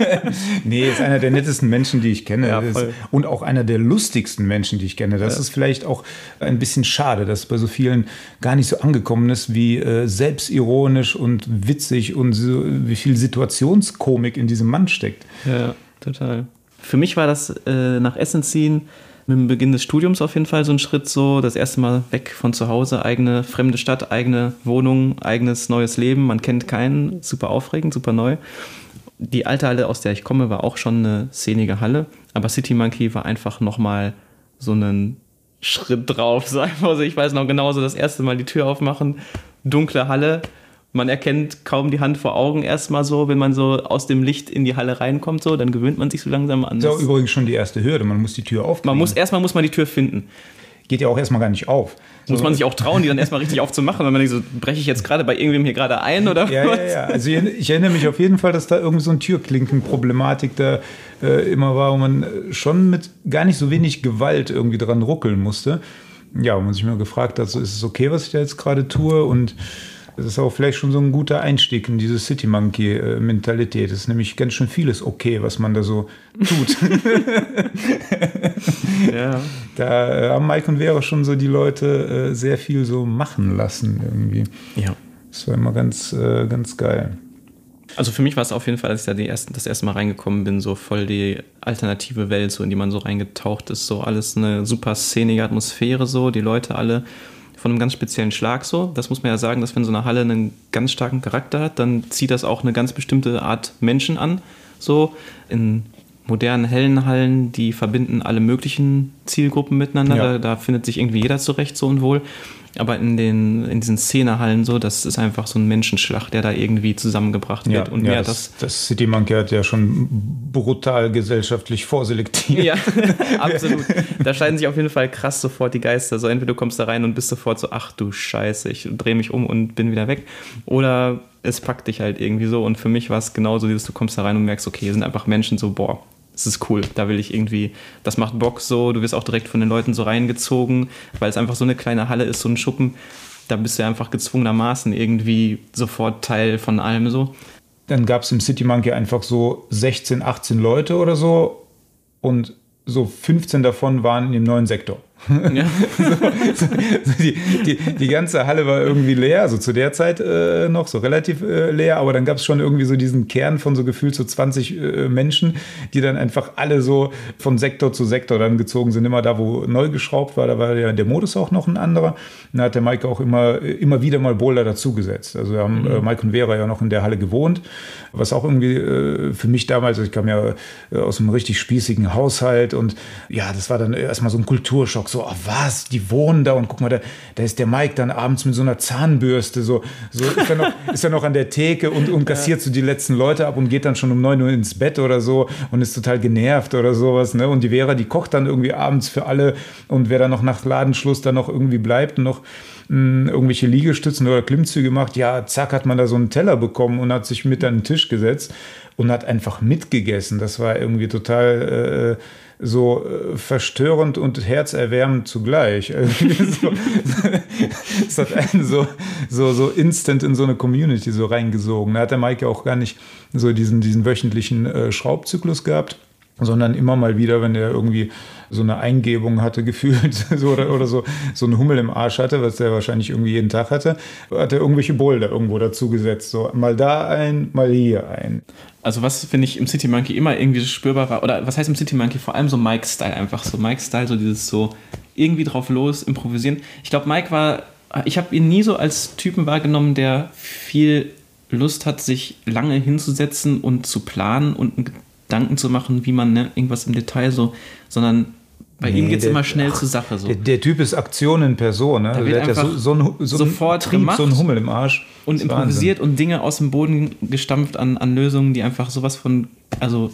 nee, ist einer der nettesten Menschen, die ich kenne. Ja, und auch einer der lustigsten Menschen, die ich kenne. Das ja. ist vielleicht auch ein bisschen schade, dass bei so vielen gar nicht so angekommen ist, wie äh, selbstironisch und witzig und so, wie viel Situationskomik in diesem Mann steckt. Ja, total. Für mich war das äh, nach Essen ziehen mit dem Beginn des Studiums auf jeden Fall so ein Schritt so, das erste Mal weg von zu Hause, eigene fremde Stadt, eigene Wohnung, eigenes neues Leben, man kennt keinen, super aufregend, super neu. Die alte Halle, aus der ich komme, war auch schon eine szenige Halle, aber City Monkey war einfach nochmal so einen Schritt drauf, sagen wir so. Ich weiß noch genauso, das erste Mal die Tür aufmachen, dunkle Halle, man erkennt kaum die Hand vor Augen erstmal so, wenn man so aus dem Licht in die Halle reinkommt, so, dann gewöhnt man sich so langsam an. Das ist ja übrigens schon die erste Hürde, man muss die Tür aufkriegen. Man muss, erstmal muss man die Tür finden. Geht ja auch erstmal gar nicht auf. Muss so. man sich auch trauen, die dann erstmal richtig aufzumachen, wenn man nicht so, breche ich jetzt gerade bei irgendwem hier gerade ein oder ja, was? Ja, ja, also ich, erinnere mich auf jeden Fall, dass da irgendwie so eine Türklinkenproblematik da äh, immer war, wo man schon mit gar nicht so wenig Gewalt irgendwie dran ruckeln musste. Ja, wo man sich mal gefragt hat, so ist es okay, was ich da jetzt gerade tue und das ist auch vielleicht schon so ein guter Einstieg in diese City Monkey-Mentalität. Es ist nämlich ganz schön vieles okay, was man da so tut. ja. Da haben Mike und Vera schon so die Leute äh, sehr viel so machen lassen irgendwie. Ja. Das war immer ganz, äh, ganz geil. Also für mich war es auf jeden Fall, als ich da die ersten, das erste Mal reingekommen bin, so voll die alternative Welt, so in die man so reingetaucht ist. So alles eine super szenige Atmosphäre, so die Leute alle von einem ganz speziellen Schlag so. Das muss man ja sagen, dass wenn so eine Halle einen ganz starken Charakter hat, dann zieht das auch eine ganz bestimmte Art Menschen an. So in modernen, hellen Hallen, die verbinden alle möglichen Zielgruppen miteinander. Ja. Da, da findet sich irgendwie jeder zurecht so und wohl. Aber in, den, in diesen Szenehallen so, das ist einfach so ein Menschenschlag, der da irgendwie zusammengebracht wird. und ja, mehr das, das City Monkey hat ja schon brutal gesellschaftlich vorselektiert. Ja, absolut. Da scheiden sich auf jeden Fall krass sofort die Geister. So entweder du kommst da rein und bist sofort so, ach du Scheiße, ich drehe mich um und bin wieder weg. Oder es packt dich halt irgendwie so. Und für mich war es genauso, dieses, du kommst da rein und merkst, okay, hier sind einfach Menschen so, boah, das ist cool. Da will ich irgendwie, das macht Bock so. Du wirst auch direkt von den Leuten so reingezogen, weil es einfach so eine kleine Halle ist, so ein Schuppen. Da bist du einfach gezwungenermaßen irgendwie sofort Teil von allem so. Dann gab es im City Monkey einfach so 16, 18 Leute oder so und so 15 davon waren in dem neuen Sektor. Ja. so, so die, die, die ganze Halle war irgendwie leer, also zu der Zeit äh, noch so relativ äh, leer, aber dann gab es schon irgendwie so diesen Kern von so gefühlt so 20 äh, Menschen, die dann einfach alle so von Sektor zu Sektor dann gezogen sind. Immer da, wo neu geschraubt war, da war ja der Modus auch noch ein anderer. Da hat der Mike auch immer, immer wieder mal Boulder dazugesetzt. Also wir haben Mhm. äh, Mike und Vera ja noch in der Halle gewohnt, was auch irgendwie äh, für mich damals, ich kam ja äh, aus einem richtig spießigen Haushalt und ja, das war dann erstmal so ein Kulturschock, so, oh, was, die wohnen da und guck mal, da, da ist der Mike dann abends mit so einer Zahnbürste, so, so ist er noch, ist er noch an der Theke und, und kassiert so die letzten Leute ab und geht dann schon um 9 Uhr ins Bett oder so und ist total genervt oder sowas, ne? Und die Vera, die kocht dann irgendwie abends für alle und wer dann noch nach Ladenschluss dann noch irgendwie bleibt und noch mh, irgendwelche Liegestützen oder Klimmzüge macht, ja, zack, hat man da so einen Teller bekommen und hat sich mit an den Tisch gesetzt und hat einfach mitgegessen. Das war irgendwie total äh, so äh, verstörend und herzerwärmend zugleich. So, hat einen so, so, so instant in so eine Community so reingesogen. Da hat der Maike auch gar nicht so diesen, diesen wöchentlichen äh, Schraubzyklus gehabt sondern immer mal wieder, wenn er irgendwie so eine Eingebung hatte, gefühlt so, oder, oder so, so einen Hummel im Arsch hatte, was er wahrscheinlich irgendwie jeden Tag hatte, hat er irgendwelche Boulder irgendwo dazu gesetzt. So mal da ein, mal hier ein. Also was finde ich im City Monkey immer irgendwie spürbar war, oder was heißt im City Monkey? Vor allem so Mike-Style einfach, so Mike-Style, so dieses so irgendwie drauf los, improvisieren. Ich glaube, Mike war, ich habe ihn nie so als Typen wahrgenommen, der viel Lust hat, sich lange hinzusetzen und zu planen und einen Gedanken zu machen, wie man ne, irgendwas im Detail so, sondern bei ihm Nee, geht es immer schnell ach, zur Sache. So. Der, der Typ ist Aktion in Person. Ne? Da wird der hat ja so, einfach so, ein, so sofort ein Trieb, gemacht so ein Hummel im Arsch. und improvisiert und Dinge aus dem Boden gestampft an, an Lösungen, die einfach sowas von, also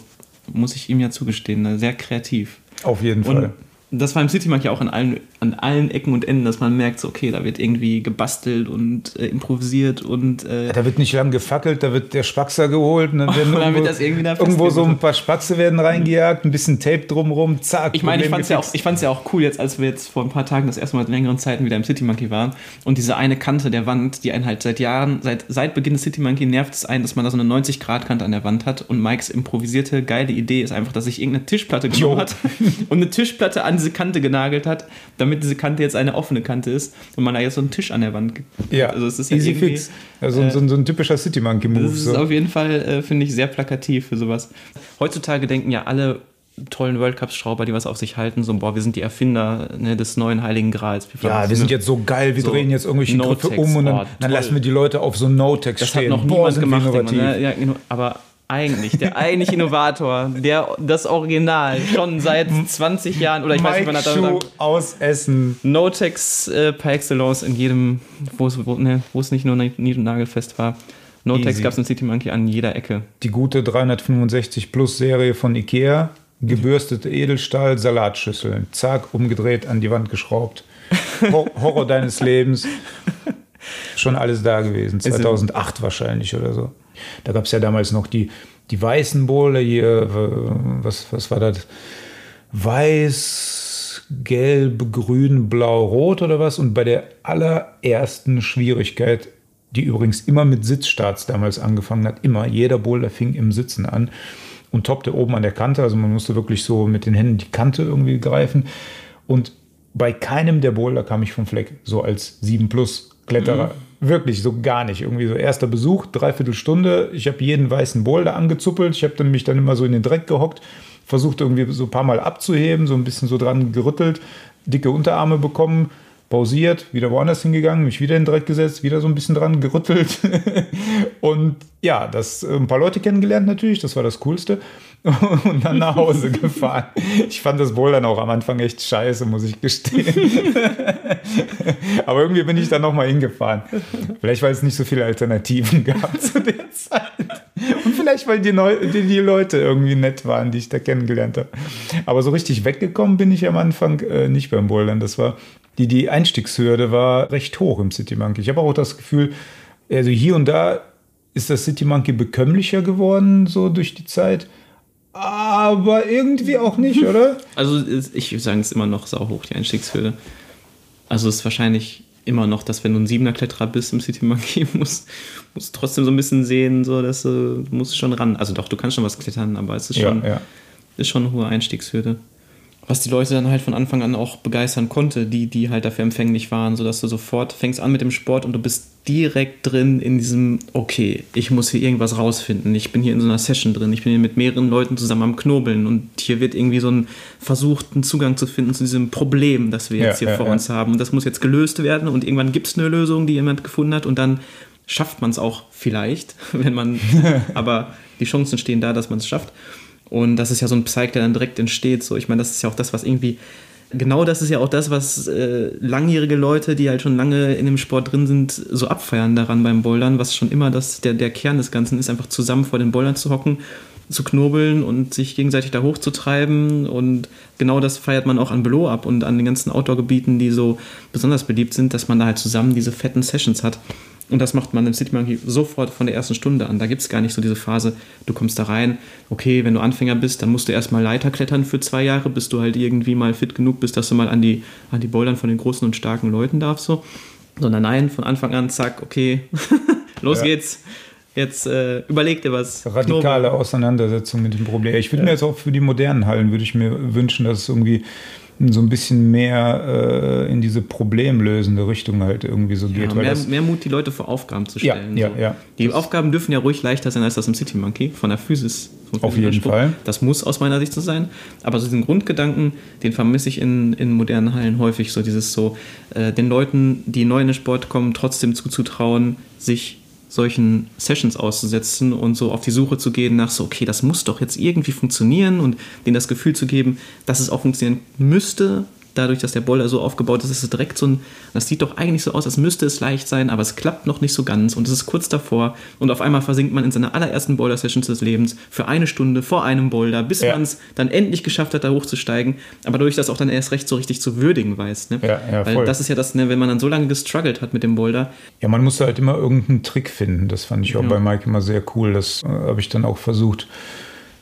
muss ich ihm ja zugestehen, ne, sehr kreativ. Auf jeden und Fall. Das war im City Mark ja auch an allen, an allen Ecken und Enden, dass man merkt, so, okay, da wird irgendwie gebastelt und äh, improvisiert und äh, Da wird nicht lang gefackelt, da wird der Spaxer geholt und dann werden Und dann irgendwo, wird das irgendwie da irgendwo so ein paar Spaxe werden reingejagt, ein bisschen Tape drumrum, zack. Ich meine, ich fand es ja, auch- ich fand's ja auch cool, jetzt, als wir jetzt vor ein paar Tagen das erste Mal seit längeren Zeiten wieder im City Monkey waren und diese eine Kante der Wand, die einen halt seit Jahren, seit, seit Beginn des City Monkey nervt es ein, dass man da so eine 90-Grad-Kante an der Wand hat und Mikes improvisierte geile Idee ist einfach, dass sich irgendeine Tischplatte genommen Jo. hat und eine Tischplatte an diese Kante genagelt hat, damit diese Kante jetzt eine offene Kante ist und man da jetzt so einen Tisch an der Wand gibt. Ja, also es ist easy irgendwie, fix. Also so, ein- so ein typischer City Monkey Move. das ist So. auf jeden Fall, äh, finde ich, sehr plakativ für sowas. Heutzutage denken ja alle tollen World Cup-Schrauber, die was auf sich halten, so, boah, wir sind die Erfinder ne, des neuen Heiligen Grals. Ja, wir sind jetzt so geil, wir So drehen jetzt irgendwelche No-Text, Griffe um und dann, oh, dann lassen wir die Leute auf so No-Text Das stehen. hat noch Boah, niemand wir gemacht, immer, ne? ja, genau. aber eigentlich, der eigentliche Innovator, der, das Original, schon seit 20 Jahren, oder ich weiß nicht, wann Mike hat er Schuh aus Essen. No-Tex äh, par excellence in jedem, wo es, wo, ne, nicht nur nied- und nagelfest war. No-Tex gab es in City Monkey an jeder Ecke. Die gute 365 Plus Serie von Ikea. Gebürstete Edelstahl, Salatschüsseln. Zack, umgedreht, an die Wand geschraubt. Hor Horror deines Lebens. Schon alles da gewesen. 2008 wahrscheinlich oder so. Da gab es ja damals noch die, die weißen Bowle hier. äh, Was, was war das? Weiß, gelb, grün, blau, rot oder was? Und bei der allerersten Schwierigkeit, die übrigens immer mit Sitzstarts damals angefangen hat, immer, jeder Boulder fing im Sitzen an und toppte oben an der Kante. Also man musste wirklich so mit den Händen die Kante irgendwie greifen. Und bei keinem der Boulder kam ich vom Fleck, so als 7 Plus Kletterer. Wirklich, so gar nicht. Irgendwie so erster Besuch, dreiviertel Stunde. Ich habe jeden weißen Boulder angezuppelt. Ich habe dann mich dann immer so in den Dreck gehockt, versucht irgendwie so ein paar Mal abzuheben, so ein bisschen so dran gerüttelt, dicke Unterarme bekommen, pausiert, wieder woanders hingegangen, mich wieder in den Dreck gesetzt, wieder so ein bisschen dran gerüttelt. und ja, das äh, ein paar Leute kennengelernt natürlich, das war das Coolste. und dann nach Hause gefahren. Ich fand das Bouldern auch am Anfang echt scheiße, muss ich gestehen. Aber irgendwie bin ich dann nochmal hingefahren. Vielleicht, weil es nicht so viele Alternativen gab zu der Zeit. Und vielleicht, weil die, Neu die, die Leute irgendwie nett waren, die ich da kennengelernt habe. Aber so richtig weggekommen bin ich am Anfang äh, nicht beim Bouldern. Das war, die, die Einstiegshürde war recht hoch im City Monkey. Ich habe auch das Gefühl, also hier und da ist das City Monkey bekömmlicher geworden, so durch die Zeit aber irgendwie auch nicht, oder? Also ich würde sagen, es ist immer noch sauhoch, die Einstiegshürde. Also es ist wahrscheinlich immer noch, dass wenn du ein siebener Kletterer bist im City Monkey, musst, musst trotzdem so ein bisschen sehen, so dass du, du musst schon ran. Also doch, du kannst schon was klettern, aber es ist schon, ja, ja. Ist schon eine hohe Einstiegshürde was die Leute dann halt von Anfang an auch begeistern konnte, die, die halt dafür empfänglich waren, sodass du sofort fängst an mit dem Sport und du bist direkt drin in diesem, okay, ich muss hier irgendwas rausfinden. Ich bin hier in so einer Session drin, ich bin hier mit mehreren Leuten zusammen am Knobeln und hier wird irgendwie so ein versuchten Zugang zu finden zu diesem Problem, das wir jetzt ja, hier ja, vor ja. uns haben. Und das muss jetzt gelöst werden und irgendwann gibt es eine Lösung, die jemand gefunden hat und dann schafft man es auch vielleicht, wenn man, aber die Chancen stehen da, dass man es schafft. Und das ist ja so ein Psych, der dann direkt entsteht. So, ich meine, das ist ja auch das, was irgendwie. Genau das ist ja auch das, was äh, langjährige Leute, die halt schon lange in dem Sport drin sind, so abfeiern daran beim Bouldern, was schon immer das, der, der Kern des Ganzen ist, einfach zusammen vor den Bouldern zu hocken, zu knobeln und sich gegenseitig da hochzutreiben. Und genau das feiert man auch an Below ab und an den ganzen Outdoor-Gebieten, die so besonders beliebt sind, dass man da halt zusammen diese fetten Sessions hat. Und das macht man im City Monkey sofort von der ersten Stunde an. Da gibt es gar nicht so diese Phase, du kommst da rein, okay, wenn du Anfänger bist, dann musst du erstmal Leiter klettern für zwei Jahre, bis du halt irgendwie mal fit genug bist, dass du mal an die, an die Bouldern von den großen und starken Leuten darfst. So. Sondern nein, von Anfang an, zack, okay, los ja. geht's. Jetzt äh, überleg dir was. Radikale. Auseinandersetzung mit dem Problem. Ich würde ja. mir jetzt auch für die modernen Hallen, würde ich mir wünschen, dass es irgendwie so ein bisschen mehr äh, in diese problemlösende Richtung halt irgendwie so geht. Ja, mehr, mehr, Mut, die Leute vor Aufgaben zu stellen. Ja, ja, ja. Die das Aufgaben dürfen ja ruhig leichter sein als das im City Monkey, von der Physis. Auf jeden. Fall. Das muss aus meiner Sicht so sein. Aber so diesen Grundgedanken, den vermisse ich in, in modernen Hallen häufig. So dieses so, äh, den Leuten, die neu in den Sport kommen, trotzdem zuzutrauen, sich solchen Sessions auszusetzen und so auf die Suche zu gehen nach so, okay, das muss doch jetzt irgendwie funktionieren und denen das Gefühl zu geben, dass es auch funktionieren müsste, dadurch, dass der Boulder so aufgebaut ist, ist es direkt so ein, das sieht doch eigentlich so aus, als müsste es leicht sein, aber es klappt noch nicht so ganz und es ist kurz davor und auf einmal versinkt man in seiner allerersten Boulder-Session des Lebens für eine Stunde vor einem Boulder, bis ja. man es dann endlich geschafft hat, da hochzusteigen, aber dadurch das auch dann erst recht so richtig zu würdigen weiß. Ne? Ja, ja, Weil voll. das ist ja das, ne, wenn man dann so lange gestruggelt hat mit dem Boulder. Ja, man musste halt immer irgendeinen Trick finden, das fand ich auch bei Mike immer sehr cool, das äh, habe ich dann auch versucht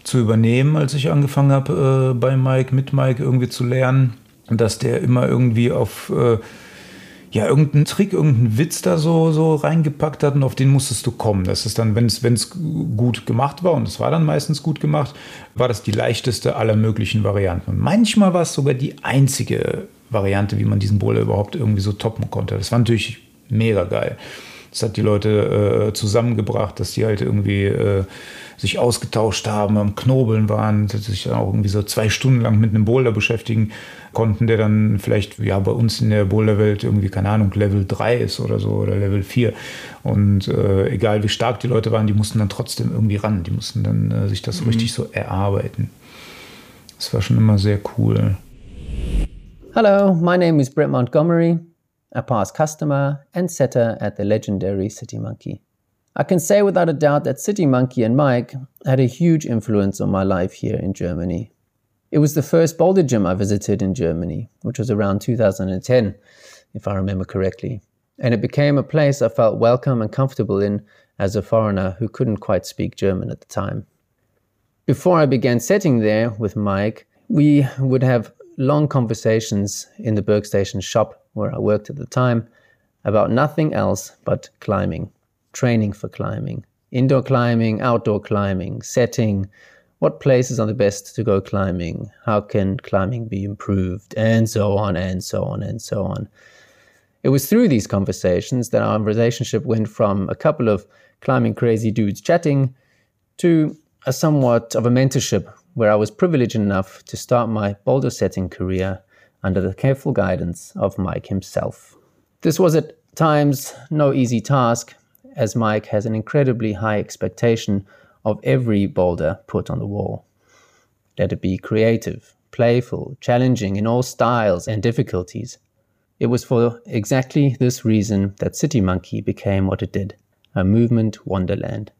zu übernehmen, als ich angefangen habe, äh, bei Mike, mit Mike irgendwie zu lernen dass der immer irgendwie auf äh, ja, irgendeinen Trick, irgendeinen Witz da so, so reingepackt hat und auf den musstest du kommen. Das ist dann, wenn es gut gemacht war, und es war dann meistens gut gemacht, war das die leichteste aller möglichen Varianten. Und manchmal war es sogar die einzige Variante, wie man diesen Bowler überhaupt irgendwie so toppen konnte. Das war natürlich mega geil. Das hat die Leute äh, zusammengebracht, dass die halt irgendwie äh, sich ausgetauscht haben, am Knobeln waren, sich dann auch irgendwie so zwei Stunden lang mit einem Boulder beschäftigen konnten, der dann vielleicht ja bei uns in der Boulderwelt irgendwie, keine Ahnung, Level 3 ist oder so oder Level 4. Und äh, egal wie stark die Leute waren, die mussten dann trotzdem irgendwie ran. Die mussten dann äh, sich das mhm. richtig so erarbeiten. Das war schon immer sehr cool. Hello, my name is Brett Montgomery, a past customer and setter at the legendary City Monkey. I can say without a doubt that City Monkey and Mike had a huge influence on my life here in Germany. It was the first boulder gym I visited in Germany, which was around 2010, if I remember correctly. And it became a place I felt welcome and comfortable in as a foreigner who couldn't quite speak German at the time. Before I began setting there with Mike, we would have long conversations in the Bergstation shop where I worked at the time about nothing else but climbing, training for climbing, indoor climbing, outdoor climbing, setting, what places are the best to go climbing? How can climbing be improved? And so on, and so on, and so on. It was through these conversations that our relationship went from a couple of climbing crazy dudes chatting to a somewhat of a mentorship where I was privileged enough to start my boulder setting career under the careful guidance of Mike himself. This was at times no easy task, as Mike has an incredibly high expectation of every boulder put on the wall. Let it be creative, playful, challenging in all styles and difficulties. It was for exactly this reason that City Monkey became what it did a movement wonderland.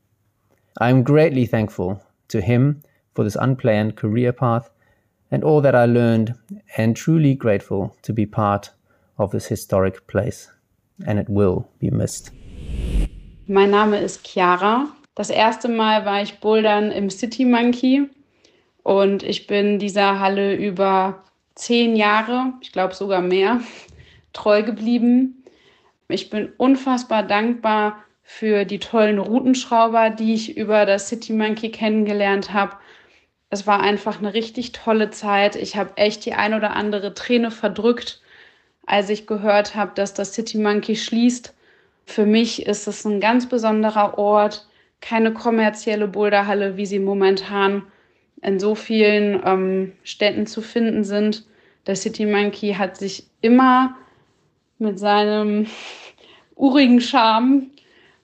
I am greatly thankful to him for this unplanned career path and all that I learned, and truly grateful to be part of this historic place. And it will be missed. My Name is Chiara. Das erste Mal war ich bouldern im City Monkey und ich bin dieser Halle über zehn Jahre, ich glaube sogar mehr, treu geblieben. Ich bin unfassbar dankbar für die tollen Routenschrauber, die ich über das City Monkey kennengelernt habe. Es war einfach eine richtig tolle Zeit. Ich habe echt die ein oder andere Träne verdrückt, als ich gehört habe, dass das City Monkey schließt. Für mich ist es ein ganz besonderer Ort, keine kommerzielle Boulderhalle, wie sie momentan in so vielen ähm, Städten zu finden sind. Der City Monkey hat sich immer mit seinem urigen Charme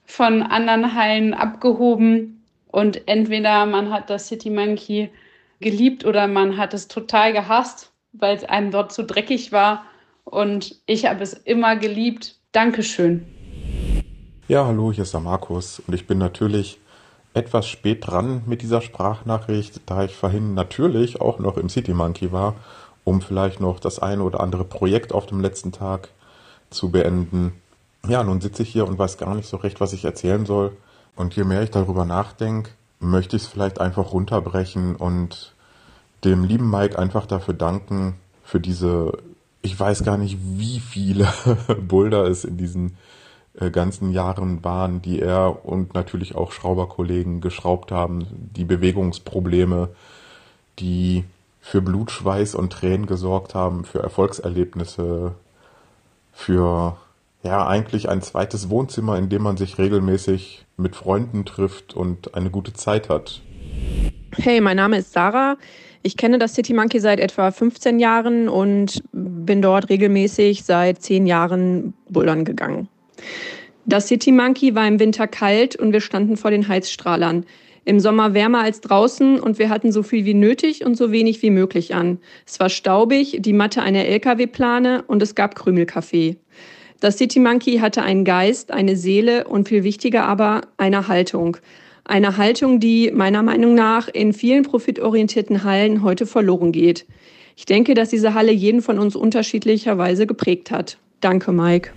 von anderen Hallen abgehoben und entweder man hat das City Monkey geliebt oder man hat es total gehasst, weil es einem dort zu dreckig war und ich habe es immer geliebt. Dankeschön. Ja, hallo, hier ist der Markus und ich bin natürlich etwas spät dran mit dieser Sprachnachricht, da ich vorhin natürlich auch noch im City Monkey war, um vielleicht noch das eine oder andere Projekt auf dem letzten Tag zu beenden. Ja, nun sitze ich hier und weiß gar nicht so recht, was ich erzählen soll. Und je mehr ich darüber nachdenke, möchte ich es vielleicht einfach runterbrechen und dem lieben Mike einfach dafür danken, für diese, ich weiß gar nicht, wie viele Boulder es in diesen ganzen Jahren waren, die er und natürlich auch Schrauberkollegen geschraubt haben, die Bewegungsprobleme, die für Blutschweiß und Tränen gesorgt haben, für Erfolgserlebnisse, für ja, eigentlich ein zweites Wohnzimmer, in dem man sich regelmäßig mit Freunden trifft und eine gute Zeit hat. Hey, mein Name ist Sarah. Ich kenne das City Monkey seit etwa 15 Jahren und bin dort regelmäßig seit 10 Jahren bouldern gegangen. Das City Monkey war im Winter kalt und wir standen vor den Heizstrahlern. Im Sommer wärmer als draußen und wir hatten so viel wie nötig und so wenig wie möglich an. Es war staubig, die Matte einer LKW-Plane und es gab Krümelkaffee. Das City Monkey hatte einen Geist, eine Seele und viel wichtiger aber eine Haltung. Eine Haltung, die meiner Meinung nach in vielen profitorientierten Hallen heute verloren geht. Ich denke, dass diese Halle jeden von uns unterschiedlicherweise geprägt hat. Danke, Mike.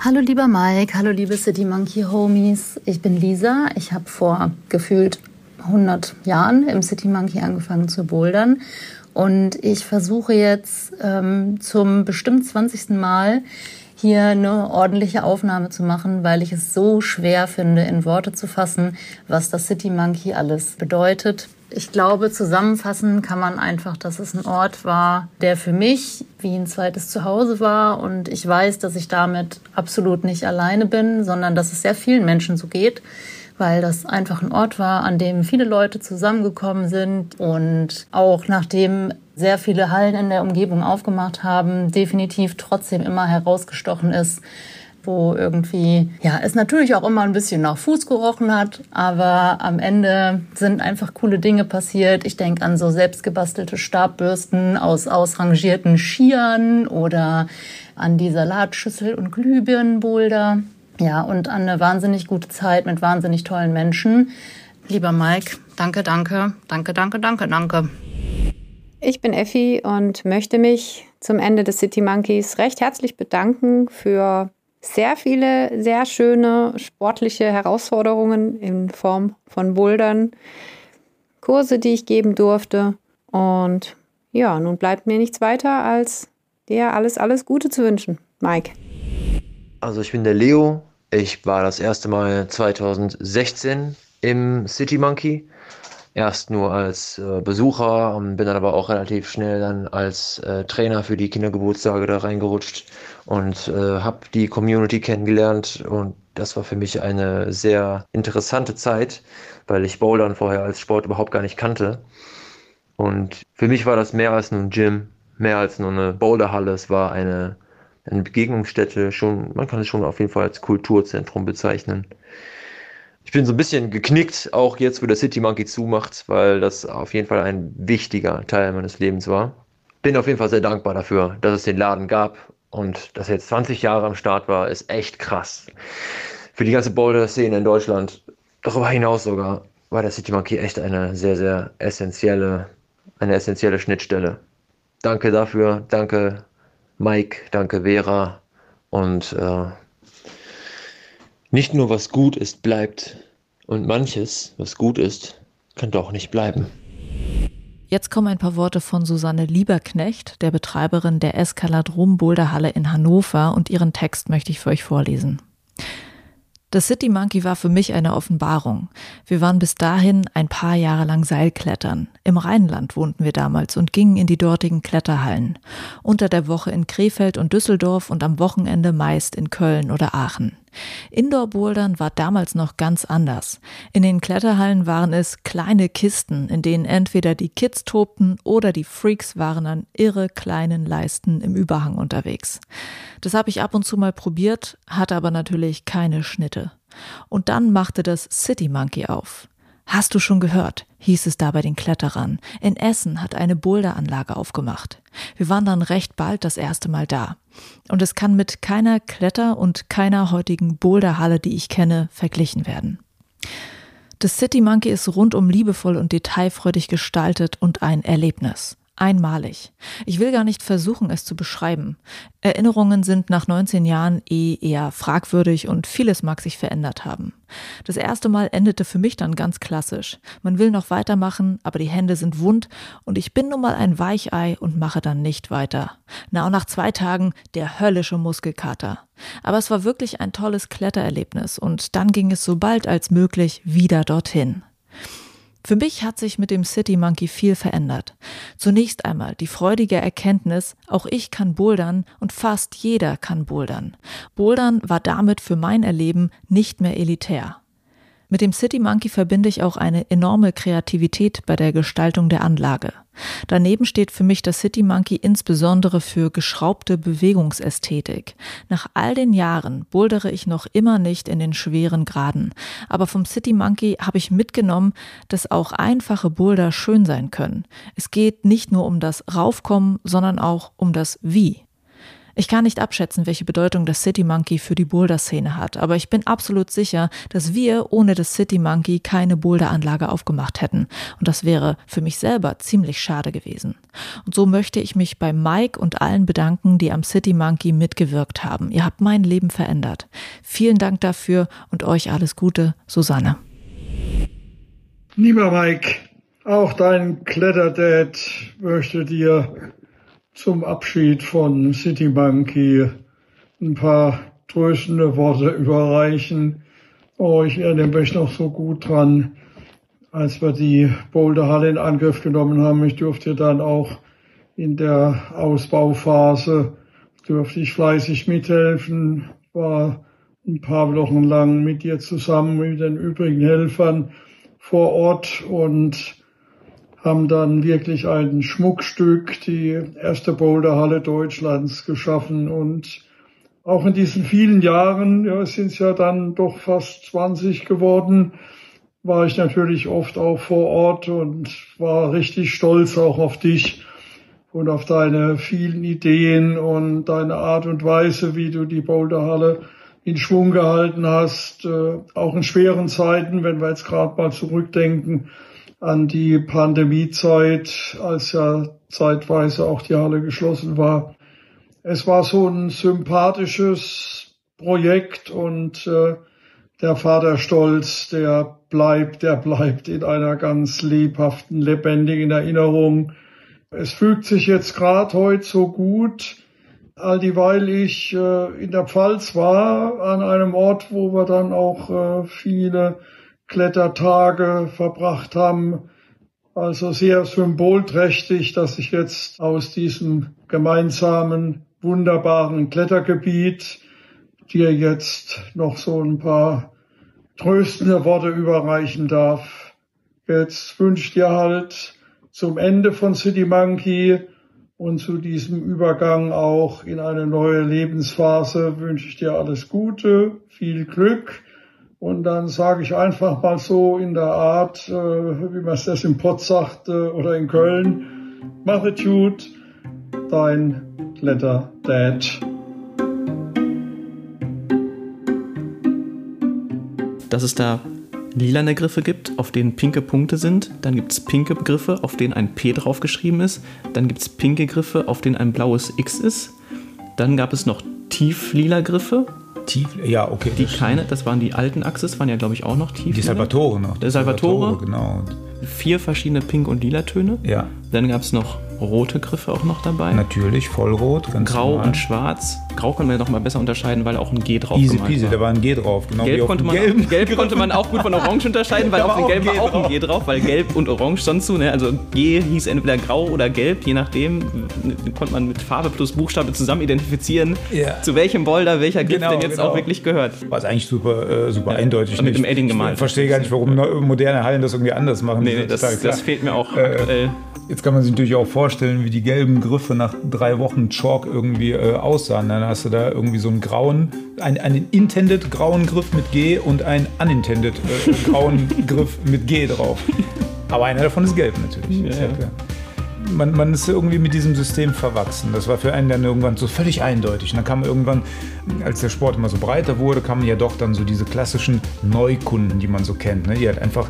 Hallo lieber Mike, hallo liebe City Monkey Homies. Ich bin Lisa. Ich habe vor gefühlt 100 Jahren im City Monkey angefangen zu bouldern. Und ich versuche jetzt ähm, zum bestimmt 20. Mal hier eine ordentliche Aufnahme zu machen, weil ich es so schwer finde, in Worte zu fassen, was das City Monkey alles bedeutet. Ich glaube, zusammenfassen kann man einfach, dass es ein Ort war, der für mich wie ein zweites Zuhause war. Und ich weiß, dass ich damit absolut nicht alleine bin, sondern dass es sehr vielen Menschen so geht weil das einfach ein Ort war, an dem viele Leute zusammengekommen sind und auch nachdem sehr viele Hallen in der Umgebung aufgemacht haben, definitiv trotzdem immer herausgestochen ist, wo irgendwie, ja, es natürlich auch immer ein bisschen nach Fuß gerochen hat, aber am Ende sind einfach coole Dinge passiert. Ich denke an so selbstgebastelte Stabbürsten aus ausrangierten Skiern oder an die Salatschüssel und Glühbirnenboulder. Ja, und an eine wahnsinnig gute Zeit mit wahnsinnig tollen Menschen. Lieber Mike, danke, danke, danke, danke, danke, danke. Ich bin Effi und möchte mich zum Ende des City Monkeys recht herzlich bedanken für sehr viele sehr schöne sportliche Herausforderungen in Form von Bouldern, Kurse, die ich geben durfte. Und ja, nun bleibt mir nichts weiter, als dir alles, alles Gute zu wünschen. Mike. Also ich bin der Leo. Ich war das erste Mal 2016 im City Monkey erst nur als äh, Besucher und bin dann aber auch relativ schnell dann als äh, Trainer für die Kindergeburtstage da reingerutscht und äh, habe die Community kennengelernt und das war für mich eine sehr interessante Zeit, weil ich Bouldern vorher als Sport überhaupt gar nicht kannte. Und für mich war das mehr als nur ein Gym, mehr als nur eine Boulderhalle. Es war eine, eine Begegnungsstätte, schon, man kann es schon auf jeden Fall als Kulturzentrum bezeichnen. Ich bin so ein bisschen geknickt, auch jetzt, wo der City Monkey zumacht, weil das auf jeden Fall ein wichtiger Teil meines Lebens war. Bin auf jeden Fall sehr dankbar dafür, dass es den Laden gab und dass er jetzt 20 Jahre am Start war, ist echt krass. Für die ganze Boulder-Szene in Deutschland, darüber hinaus sogar, war der City Monkey echt eine sehr, sehr essentielle, eine essentielle Schnittstelle. Danke dafür, danke Mike, danke Vera und äh, nicht nur was gut ist, bleibt und manches, was gut ist, kann doch nicht bleiben. Jetzt kommen ein paar Worte von Susanne Lieberknecht, der Betreiberin der Eskaladrom Boulderhalle in Hannover und ihren Text möchte ich für euch vorlesen. Das City Monkey war für mich eine Offenbarung. Wir waren bis dahin ein paar Jahre lang Seilklettern. Im Rheinland wohnten wir damals und gingen in die dortigen Kletterhallen. Unter der Woche in Krefeld und Düsseldorf und am Wochenende meist in Köln oder Aachen. Indoor-Bouldern war damals noch ganz anders. In den Kletterhallen waren es kleine Kisten, in denen entweder die Kids tobten oder die Freaks waren an irre kleinen Leisten im Überhang unterwegs. Das habe ich ab und zu mal probiert, hatte aber natürlich keine Schnitte. Und dann machte das City Monkey auf. Hast du schon gehört? hieß es da bei den Kletterern. In Essen hat eine Boulderanlage aufgemacht. Wir waren dann recht bald das erste Mal da. Und es kann mit keiner Kletter- und keiner heutigen Boulderhalle, die ich kenne, verglichen werden. Das City Monkey ist rundum liebevoll und detailfreudig gestaltet und ein Erlebnis einmalig. Ich will gar nicht versuchen, es zu beschreiben. Erinnerungen sind nach 19 Jahren eh eher fragwürdig und vieles mag sich verändert haben. Das erste Mal endete für mich dann ganz klassisch. Man will noch weitermachen, aber die Hände sind wund und ich bin nun mal ein Weichei und mache dann nicht weiter. Na und nach zwei Tagen der höllische Muskelkater. Aber es war wirklich ein tolles Klettererlebnis und dann ging es so bald als möglich wieder dorthin. Für mich hat sich mit dem City Monkey viel verändert. Zunächst einmal die freudige Erkenntnis, auch ich kann bouldern und fast jeder kann bouldern. Bouldern war damit für mein Erleben nicht mehr elitär. Mit dem City Monkey verbinde ich auch eine enorme Kreativität bei der Gestaltung der Anlage. Daneben steht für mich das City Monkey insbesondere für geschraubte Bewegungsästhetik. Nach all den Jahren bouldere ich noch immer nicht in den schweren Graden, aber vom City Monkey habe ich mitgenommen, dass auch einfache Boulder schön sein können. Es geht nicht nur um das Raufkommen, sondern auch um das Wie. Ich kann nicht abschätzen, welche Bedeutung das City Monkey für die Boulder-Szene hat, aber ich bin absolut sicher, dass wir ohne das City Monkey keine Boulder-Anlage aufgemacht hätten. Und das wäre für mich selber ziemlich schade gewesen. Und so möchte ich mich bei Mike und allen bedanken, die am City Monkey mitgewirkt haben. Ihr habt mein Leben verändert. Vielen Dank dafür und euch alles Gute, Susanne. Lieber Mike, auch dein Kletterdad möchte dir zum Abschied von City Monkey ein paar tröstende Worte überreichen. Oh, ich erinnere mich noch so gut dran, als wir die Boulderhalle in Angriff genommen haben. Ich durfte dann auch in der Ausbauphase, durfte ich fleißig mithelfen, war ein paar Wochen lang mit dir zusammen, mit den übrigen Helfern vor Ort und haben dann wirklich ein Schmuckstück, die erste Boulderhalle Deutschlands geschaffen. Und auch in diesen vielen Jahren, ja, es sind ja dann doch fast 20 geworden, war ich natürlich oft auch vor Ort und war richtig stolz auch auf dich und auf deine vielen Ideen und deine Art und Weise, wie du die Boulderhalle in Schwung gehalten hast, äh, auch in schweren Zeiten, wenn wir jetzt gerade mal zurückdenken, an die Pandemiezeit, als ja zeitweise auch die Halle geschlossen war. Es war so ein sympathisches Projekt und äh, der Vaterstolz, der bleibt, der bleibt in einer ganz lebhaften, lebendigen Erinnerung. Es fügt sich jetzt gerade heute so gut, all dieweil ich äh, in der Pfalz war, an einem Ort, wo wir dann auch äh, viele Klettertage verbracht haben. Also sehr symbolträchtig, dass ich jetzt aus diesem gemeinsamen, wunderbaren Klettergebiet dir jetzt noch so ein paar tröstende Worte überreichen darf. Jetzt wünsche ich dir halt zum Ende von City Monkey Und zu diesem Übergang auch in eine neue Lebensphase wünsche ich dir alles Gute, viel Glück. Und dann sage ich einfach mal so in der Art, äh, wie man es das im Pott sagt äh, oder in Köln, mach es gut, dein Letter Dad. Dass es da lilane Griffe gibt, auf denen pinke Punkte sind. Dann gibt es pinke Griffe, auf denen ein P draufgeschrieben ist. Dann gibt es pinke Griffe, auf denen ein blaues X ist. Dann gab es noch tieflila Griffe. Tief, ja, okay. Die keine, das waren die alten Axis, waren ja glaube ich auch noch tief. Die Salvatore noch. Der Salvatore, Salvatore, genau. Vier verschiedene Pink- und Lila Töne. Ja. Dann gab es noch rote Griffe auch noch dabei. Natürlich, vollrot, ganz Grau normal. und schwarz. Grau können wir noch mal besser unterscheiden, weil auch ein G drauf Easy peasy, war. da war ein G drauf. Genau Gelb, konnte dem man, gelben. Gelb konnte man auch gut von Orange unterscheiden, weil auf auch Gelb ein war auch ein. G drauf, weil Gelb und Orange stand zu. Ne? Also G hieß entweder Grau oder Gelb, je nachdem. Den konnte man mit Farbe plus Buchstabe zusammen identifizieren, Ja. zu welchem Boulder welcher Gift Genau, denn jetzt genau. auch wirklich gehört. War es eigentlich super, äh, super eindeutig. mit Ich- dem Edding gemalt. Ich verstehe gar nicht, warum moderne Hallen das irgendwie anders machen. Nee, das, klar. das fehlt mir auch Äh, aktuell. Jetzt kann man sich natürlich auch vorstellen, wie die gelben Griffe nach drei Wochen Chalk irgendwie äh, aussahen. Dann hast du da irgendwie so einen grauen, einen, einen intended grauen Griff mit G und einen unintended äh, grauen Griff mit G drauf. Aber einer davon ist gelb natürlich. Ja, ist ja ja. klar. Man, man ist irgendwie mit diesem System verwachsen. Das war für einen dann irgendwann so völlig eindeutig. Und dann kam irgendwann, als der Sport immer so breiter wurde, kamen ja doch dann so diese klassischen Neukunden, die man so kennt, ne? die halt einfach,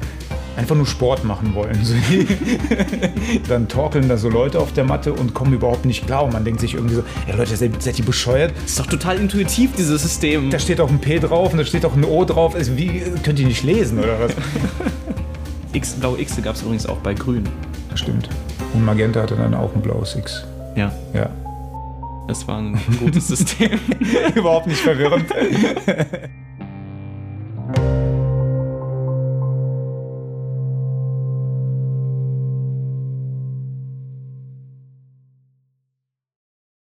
einfach nur Sport machen wollen. Dann torkeln da so Leute auf der Matte und kommen überhaupt nicht klar. Und man denkt sich irgendwie so, ja Leute, seid, seid ihr bescheuert? Das ist doch total intuitiv, dieses System. Da steht auch ein P drauf und da steht auch ein O drauf. Also wie, könnt ihr nicht lesen oder was? X, blaue X gab es übrigens auch bei Grün. Das stimmt. Und Magenta hatte dann auch ein blaues X. Ja. Ja. Das war ein gutes System. Überhaupt nicht verwirrend.